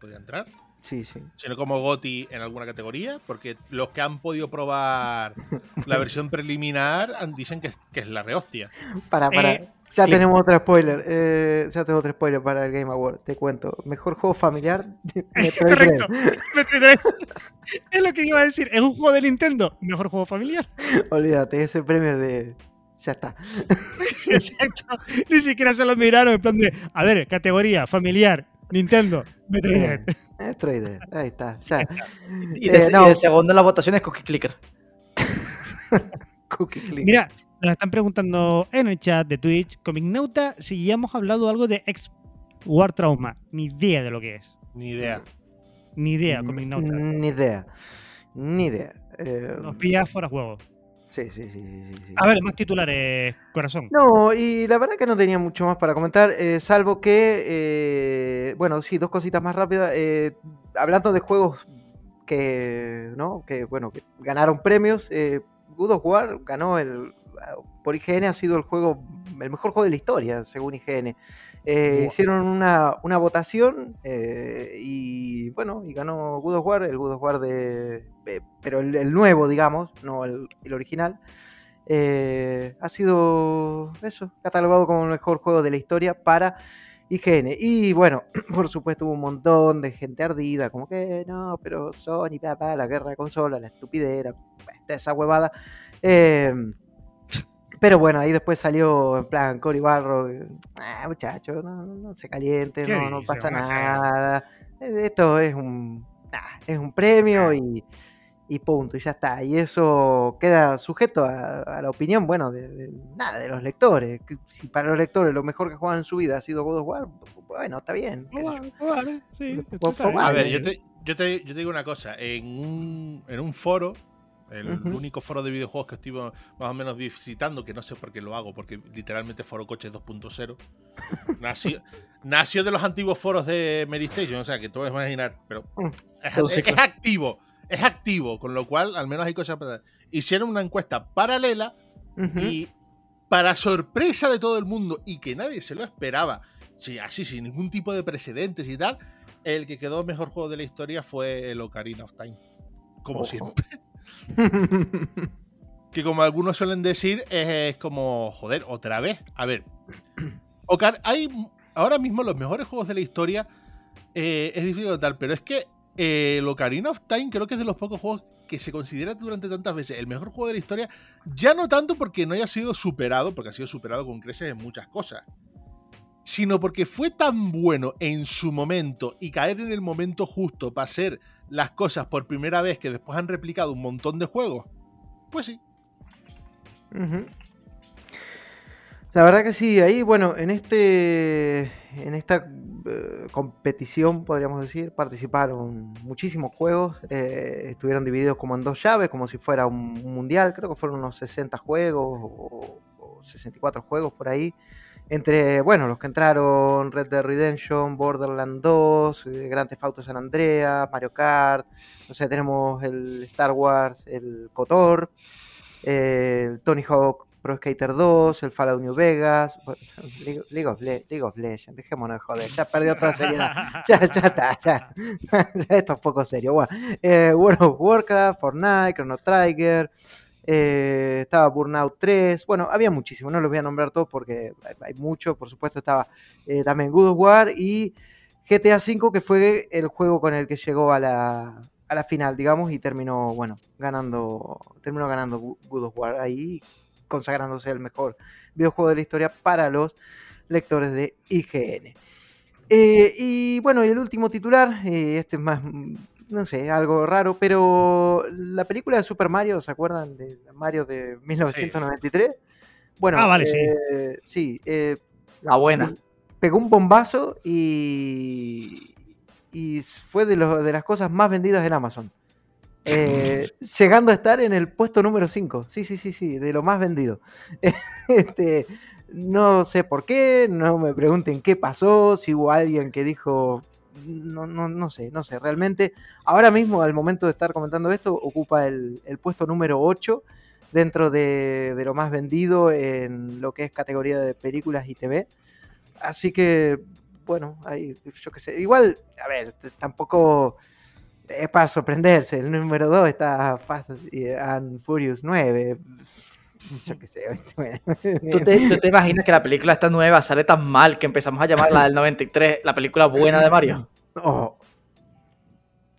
Podría entrar. Sí, sí. Sino como GOTI en alguna categoría, porque los que han podido probar la *laughs* versión preliminar dicen que es, que es la rehostia. Para, para. Eh, ya sí. tenemos otro spoiler. eh, ya tengo otro spoiler para el Game Award. Te cuento. Mejor juego familiar. *laughs* *laughs* Correcto. *laughs* Es lo que iba a decir, es un juego de Nintendo, mejor juego familiar. Olvídate, ese premio de. Ya está. Exacto. Ni siquiera se lo miraron en plan de, a ver, categoría, familiar, Nintendo, Metroid. Metroid Dread. Ahí está. Ya. Y de, Eh, y de segundo en la votación es Cookie Clicker. Cookie Clicker. Mira, nos están preguntando en el chat de Twitch, Comignauta, si ya hemos hablado algo de ex War Trauma. Ni idea de lo que es. Ni idea. Ni idea, Comignauta. Ni idea. Ni idea. Eh, Nos pilla fuera juego. sí, sí, sí, sí, sí, sí. A ver, más titulares, corazón. No, y la verdad que no tenía mucho más para comentar, eh, salvo que, eh, bueno, sí, dos cositas más rápidas. eh, hablando de juegos que, ¿no? Que, bueno, que ganaron premios, eh, God of War ganó el, por IGN ha sido el juego, el mejor juego de la historia, según IGN. Eh, hicieron una, una votación eh, y, bueno, y ganó God of War, el God of War de, eh, pero el, el nuevo, digamos, no el, el original. Ha sido eso, catalogado como el mejor juego de la historia para IGN. Y bueno, *clears throat* por supuesto hubo un montón de gente ardida, como que no, pero Sony, papá, la guerra de consolas, la estupidera, esa huevada. Eh, pero bueno, ahí después salió en plan Cory Barro, ah, muchachos, no, no, no se calienten, ¿Qué no, pasa nada. Eh, Esto es un, ah, es un premio y, y punto, y ya está. Y eso queda sujeto a, a la opinión, bueno, de, de- nada, de los lectores. Si para los lectores lo mejor que juegan en su vida ha sido God of War, bueno, está bien. Vale, vale, sí, está bien. A ver, yo te, yo, te, yo te digo una cosa. En un, en un foro, el único foro de videojuegos que estoy más o menos visitando, que no sé por qué lo hago, porque literalmente Foro Coche 2.0, *laughs* nació, nació de los antiguos foros de Mary Station, o sea, que tú puedes imaginar, pero Mm, es, es- es activo, es activo, con lo cual al menos hay cosas para... Hicieron una encuesta paralela y para sorpresa de todo el mundo y que nadie se lo esperaba, sí, así sin ningún tipo de precedentes y tal, el que quedó mejor juego de la historia fue el Ocarina of Time. Como Ojo. siempre. *laughs* Que como algunos suelen decir, es, como, joder, otra vez. A ver, *clears throat* Ocar hay ahora mismo los mejores juegos de la historia. eh, es difícil de tal, pero es que eh, el Ocarina of Time creo que es de los pocos juegos que se considera durante tantas veces el mejor juego de la historia. Ya no tanto porque no haya sido superado, porque ha sido superado con creces en muchas cosas. Sino porque fue tan bueno en su momento y caer en el momento justo para hacer las cosas por primera vez que después han replicado un montón de juegos. Pues sí. La verdad que sí, ahí, bueno, en este. En esta eh, competición, podríamos decir, participaron muchísimos juegos. eh, estuvieron divididos como en dos llaves, como si fuera un mundial. Creo que fueron unos 60 juegos o, o 64 juegos por ahí. Entre, bueno, los que entraron, Red Dead Redemption, Borderlands 2, eh, Grand Theft Auto San Andreas, Mario Kart, o sea, tenemos el Star Wars, el KOTOR, eh, el Tony Hawk Pro Skater 2, el Fallout New Vegas, *laughs* League of, Le- League of Legends, dejémonos de joder, ya perdió toda seriedad, *laughs* ya, ya está, ya, *laughs* ya esto es poco serio, bueno, eh, World of Warcraft, Fortnite, Chrono Trigger, eh, estaba Burnout 3, bueno, había muchísimo, no los voy a nombrar todos porque hay, mucho, por supuesto estaba eh, también God of War y GTA V, que fue el juego con el que llegó a la, a la final, digamos, y terminó, bueno, ganando, terminó ganando God of War ahí, consagrándose el mejor videojuego de la historia para los lectores de IGN. Eh, y bueno, y el último titular, este es más, no sé, algo raro, pero la película de Super Mario, ¿se acuerdan de Mario de 1993? Bueno, Ah, vale, sí. eh, sí, eh, La buena. pegó un bombazo y, y fue de, de las cosas más vendidas en Amazon. Eh, *laughs* llegando a estar en el puesto número 5. Sí, sí, sí, sí, de lo más vendido. *laughs* Este, no sé por qué, no me pregunten qué pasó, si hubo alguien que dijo, no, no, no sé, no sé, realmente ahora mismo al momento de estar comentando esto ocupa el, el puesto número 8 dentro de, de lo más vendido en lo que es categoría de películas y TV. Así que, bueno, ahí, yo qué sé. Igual, a ver, tampoco es para sorprenderse. El número 2 está Fast and Furious 9. Yo qué sé. ¿Tú te, tú te imaginas que la película esta nueva sale tan mal que empezamos a llamarla del 93 la película buena de Mario? Oh,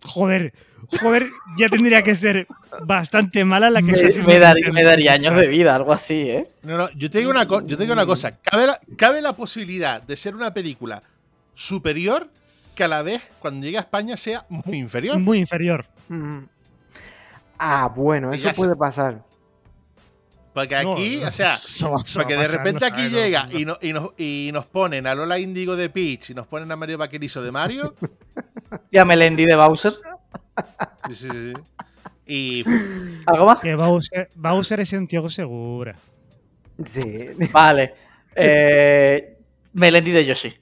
Joder, joder, ya tendría que ser bastante mala la que Me, está me dar- Nintendo. me daría años de vida, algo así, ¿eh? No, no, yo te digo una, co- yo te digo una cosa. Cabe la, cabe la posibilidad de ser una película superior que a la vez, cuando llegue a España, sea muy inferior. Muy inferior. mm. Ah, bueno, eso puede pasar. Porque aquí, No, o sea, eso va- eso va porque a de repente no aquí llega y, no- y nos, y nos ponen a Lola Indigo de Peach y nos ponen a Mario Vaquerizo de Mario. *laughs* Y a Melendi de Bowser. Sí, sí, sí. Y ¿Algo más? Que Bowser, Bowser es Santiago Segura. Sí. Vale. Eh, Melendi de Yoshi.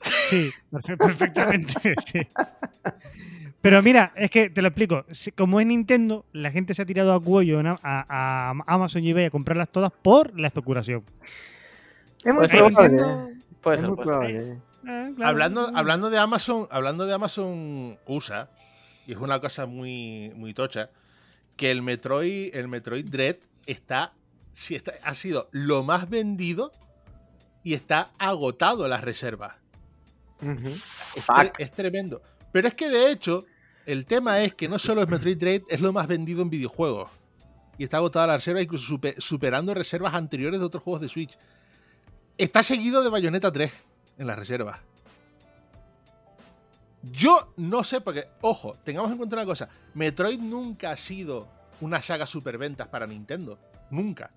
Sí, perfe- perfectamente, *laughs* sí. Pero mira, es que te lo explico. Si- Como es Nintendo, la gente se ha tirado a cuello a, Amazon y eBay a comprarlas todas por la especulación. Es muy Puede ser. probable. Eh. Puede ser, muy puede ser. probable. Eh, claro. hablando, hablando de Amazon, hablando de Amazon USA, y es una cosa muy, muy tocha, que el Metroid, el Metroid Dread está, sí, está- ha sido lo más vendido y está agotado las reservas. Es tremendo. Pero es que de hecho, el tema es que no solo es Metroid Dread, es lo más vendido en videojuegos. Y está agotada la reserva, incluso supe- superando reservas anteriores de otros juegos de Switch. Está seguido de Bayonetta 3 en las reservas. Yo no sé, porque, ojo, tengamos en cuenta una cosa: Metroid nunca ha sido una saga superventas para Nintendo. Nunca.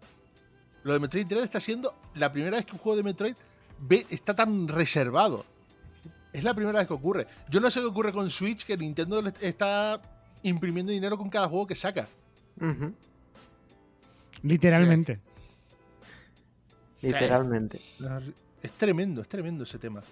Lo de Metroid Dread está siendo la primera vez que un juego de Metroid está tan reservado. Es la primera vez que ocurre. Yo no sé qué ocurre con Switch, que Nintendo está imprimiendo dinero con cada juego que saca. Literalmente. Literalmente. Es tremendo, es tremendo ese tema.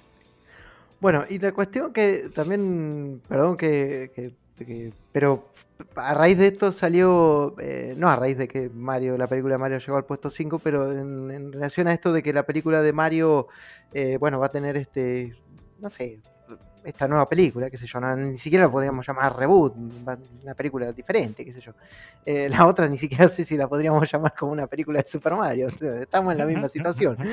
Bueno, y la cuestión que también, perdón que, que- que- pero a raíz de esto salió, eh, no a raíz de que Mario, la película de Mario llegó al puesto 5, pero en, en relación a esto de que la película de Mario, eh, bueno, va a tener este, no sé, esta nueva película, qué sé yo, no- ni siquiera lo podríamos llamar reboot, una película diferente, qué sé yo. Eh, la otra ni siquiera sé si la podríamos *laughs* llamar como una película de Super Mario, estamos en la misma situación. *laughs*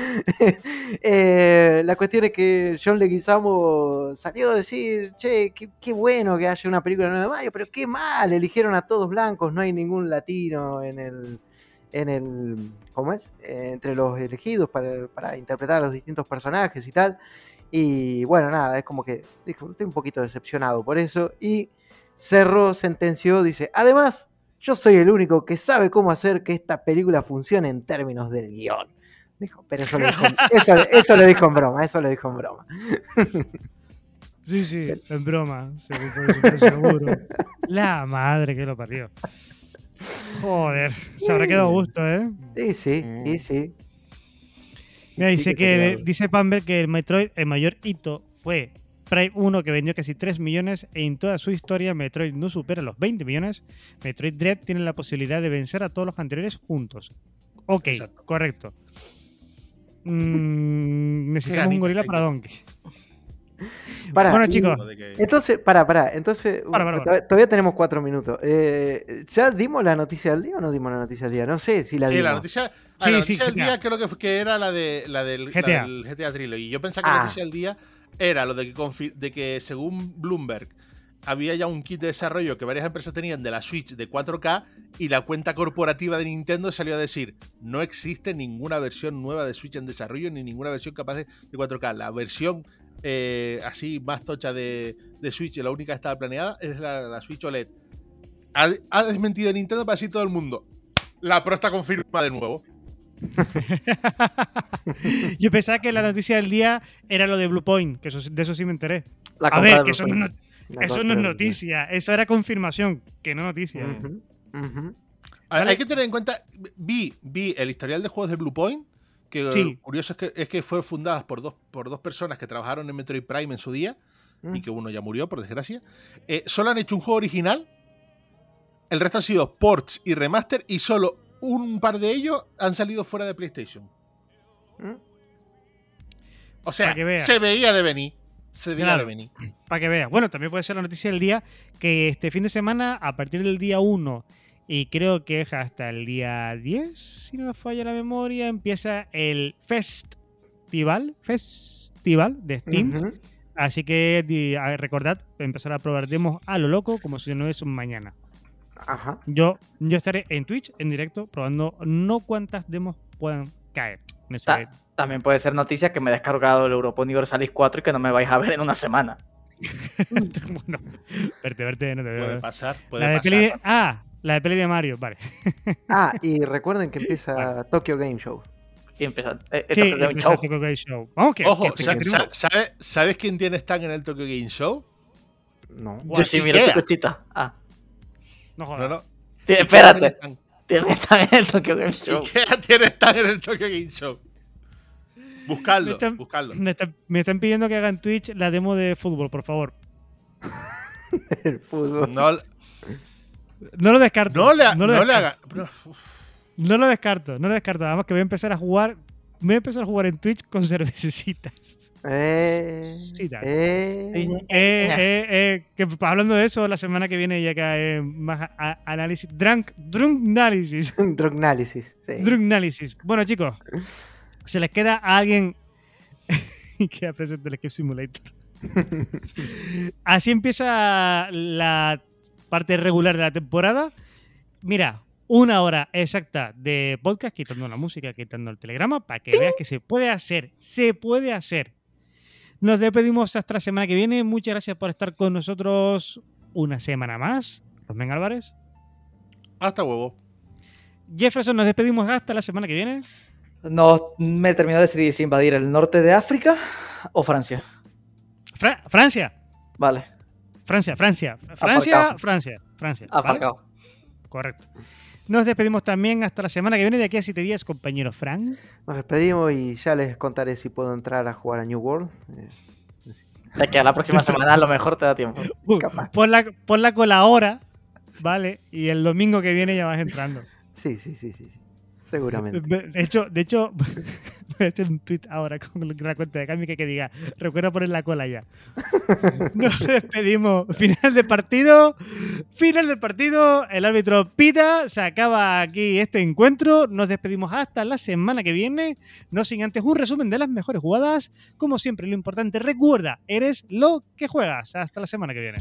Eh, la cuestión es que John Leguizamo salió a decir, che, qué, qué bueno que haya una película nueva de Mario, pero qué mal, eligieron a todos blancos, no hay ningún latino en el, en el, ¿cómo es? Eh, entre los elegidos para, para interpretar a los distintos personajes y tal. Y bueno, nada, es como que dijo, estoy un poquito decepcionado por eso. Y Cerro sentenció, dice, además, yo soy el único que sabe cómo hacer que esta película funcione en términos del guion. Dijo, pero eso lo dijo, *laughs* eso, eso lo dijo en broma, eso lo dijo en broma. Sí, sí, en broma. seguro. La madre que lo parió. Joder, se habrá quedado a gusto, ¿eh? Sí, sí, Mm. sí, sí. Mira, Sí dice que que, dice Pamber que el Metroid, el mayor hito fue Prime 1 que vendió casi 3 millones e en toda su historia Metroid no supera los 20 millones. Metroid Dread tiene la posibilidad de vencer a todos los anteriores juntos. Ok, Exacto. correcto. Mm, *laughs* necesitamos un gorila para Donkey. *laughs* Para, Bueno, chicos. Entonces, para, para. Entonces, Para, para, para. to- todavía tenemos cuatro minutos. Eh, ¿Ya dimos la noticia del día o no dimos la noticia del día? No sé si la Sí, dimos. la noticia, ah, Sí, la sí, noticia del día creo que, fue- que era la, de, la, del, la GTA. del GTA Trilogy. Yo pensaba que la Ah. noticia del día era lo de que, de que según Bloomberg había ya un kit de desarrollo que varias empresas tenían de la Switch de 4K y la cuenta corporativa de Nintendo salió a decir no existe ninguna versión nueva de Switch en desarrollo ni ninguna versión capaz de, de 4K. La versión eh, así más tocha de, de Switch, la única que estaba planeada, es la, la Switch OLED. Ha, ha desmentido Nintendo para decir todo el mundo. La Pro está confirmada de nuevo. *laughs* Yo pensaba que la noticia del día era lo de Blue Point, que eso, sí- de eso sí me enteré. La A ver, que eso no, eso no es noticia, eso era confirmación, que no noticia. A ver, Vale. hay que tener en cuenta, vi, vi el historial de juegos de Bluepoint, que Sí. eh, curioso es que, es que fue fundadas por dos, por dos personas que trabajaron en Metroid Prime en su día, Mm. y que uno ya murió, por desgracia. Eh, solo han hecho un juego original, el resto han sido ports y remaster, y solo un par de ellos han salido fuera de PlayStation. Mm. O sea, vea. se veía de venir. Se veía Claro. de venir. Para que veas. Bueno, también puede ser la noticia del día que este fin de semana, a partir del día 1 y creo que es hasta el día 10, si no me falla la memoria, empieza el Festival, Festival de Steam. Así que recordad empezar a probar demos a lo loco como si no es un mañana. Ajá. Yo, yo estaré en Twitch en directo probando no cuántas demos puedan caer. en ese- Ta- también puede ser noticia que me he descargado el Europa Universalis 4 y que no me vais a ver en una semana. *laughs* bueno, verte, verte, no te veo. Puede pasar, puede La de pasar. peli de, ah, la de peli de Mario, vale. *laughs* Ah, y recuerden que empieza Tokyo Game Show. Y empieza. eh, Sí, show. Tokyo Game Show. Vamos, que, Ojo, que- sa- que- sa- ¿sabe- ¿sabes quién tiene stand en el Tokyo Game Show? No. Yo sí, mira tu cochita. Ah. no No, jodas. no. Tiene espérate. stand. Tiene también el Tokyo Game Show. Ikea tiene stand en el Tokyo Game Show. Buscadlo, Me están- buscadlo. Me están, me están pidiendo que haga en Twitch la demo de fútbol, por favor. *laughs* El fútbol. No, No lo descarto. no le, ha- no lo no le descarto. haga. No lo descarto, no lo descarto. Además que voy a empezar a jugar. Voy a empezar a jugar en Twitch con *laughs* cervecitas. Eh, Sí, tal. eh. Eh, eh, eh, que hablando de eso, la semana que viene ya cae más a- a- análisis. Drunk, drunk analysis. Drognálisis. *laughs* Sí. Drunk analysis. Bueno, chicos, se les queda a alguien *laughs* que presente el Escape Simulator. *laughs* Así empieza la parte regular de la temporada. Mira, una hora exacta de podcast, quitando la música, quitando el telegrama, para que veas que se puede hacer. Se puede hacer. Nos despedimos hasta la semana que viene. Muchas gracias por estar con nosotros una semana más. Rosmen Álvarez. hasta huevo. Jefferson, nos despedimos hasta la semana que viene. No me terminó de decidir si invadir el norte de África o Francia. Fra- Francia. Vale, Francia, Francia. Francia, Aparcado. Francia, Francia. ¿vale? aparcado. Correcto. Nos despedimos también hasta la semana que viene, de aquí a siete días, compañero Frank. Nos despedimos y ya les contaré si puedo entrar a jugar a New World. De que a la próxima semana a lo mejor te da tiempo. *laughs* Uh, Capaz. pon, la, pon la cola ahora, ¿vale? Y el domingo que viene ya vas entrando. sí, sí, sí, sí, sí. Seguramente. De hecho, de hecho, *laughs* voy a hacer un tweet ahora con la cuenta de Kami que diga, recuerda poner la cola ya. *laughs* Nos despedimos. Final de partido. Final del partido. El árbitro pita. Se acaba aquí este encuentro. Nos despedimos hasta la semana que viene. No sin antes un resumen de las mejores jugadas. Como siempre, lo importante, recuerda, eres lo que juegas. Hasta la semana que viene.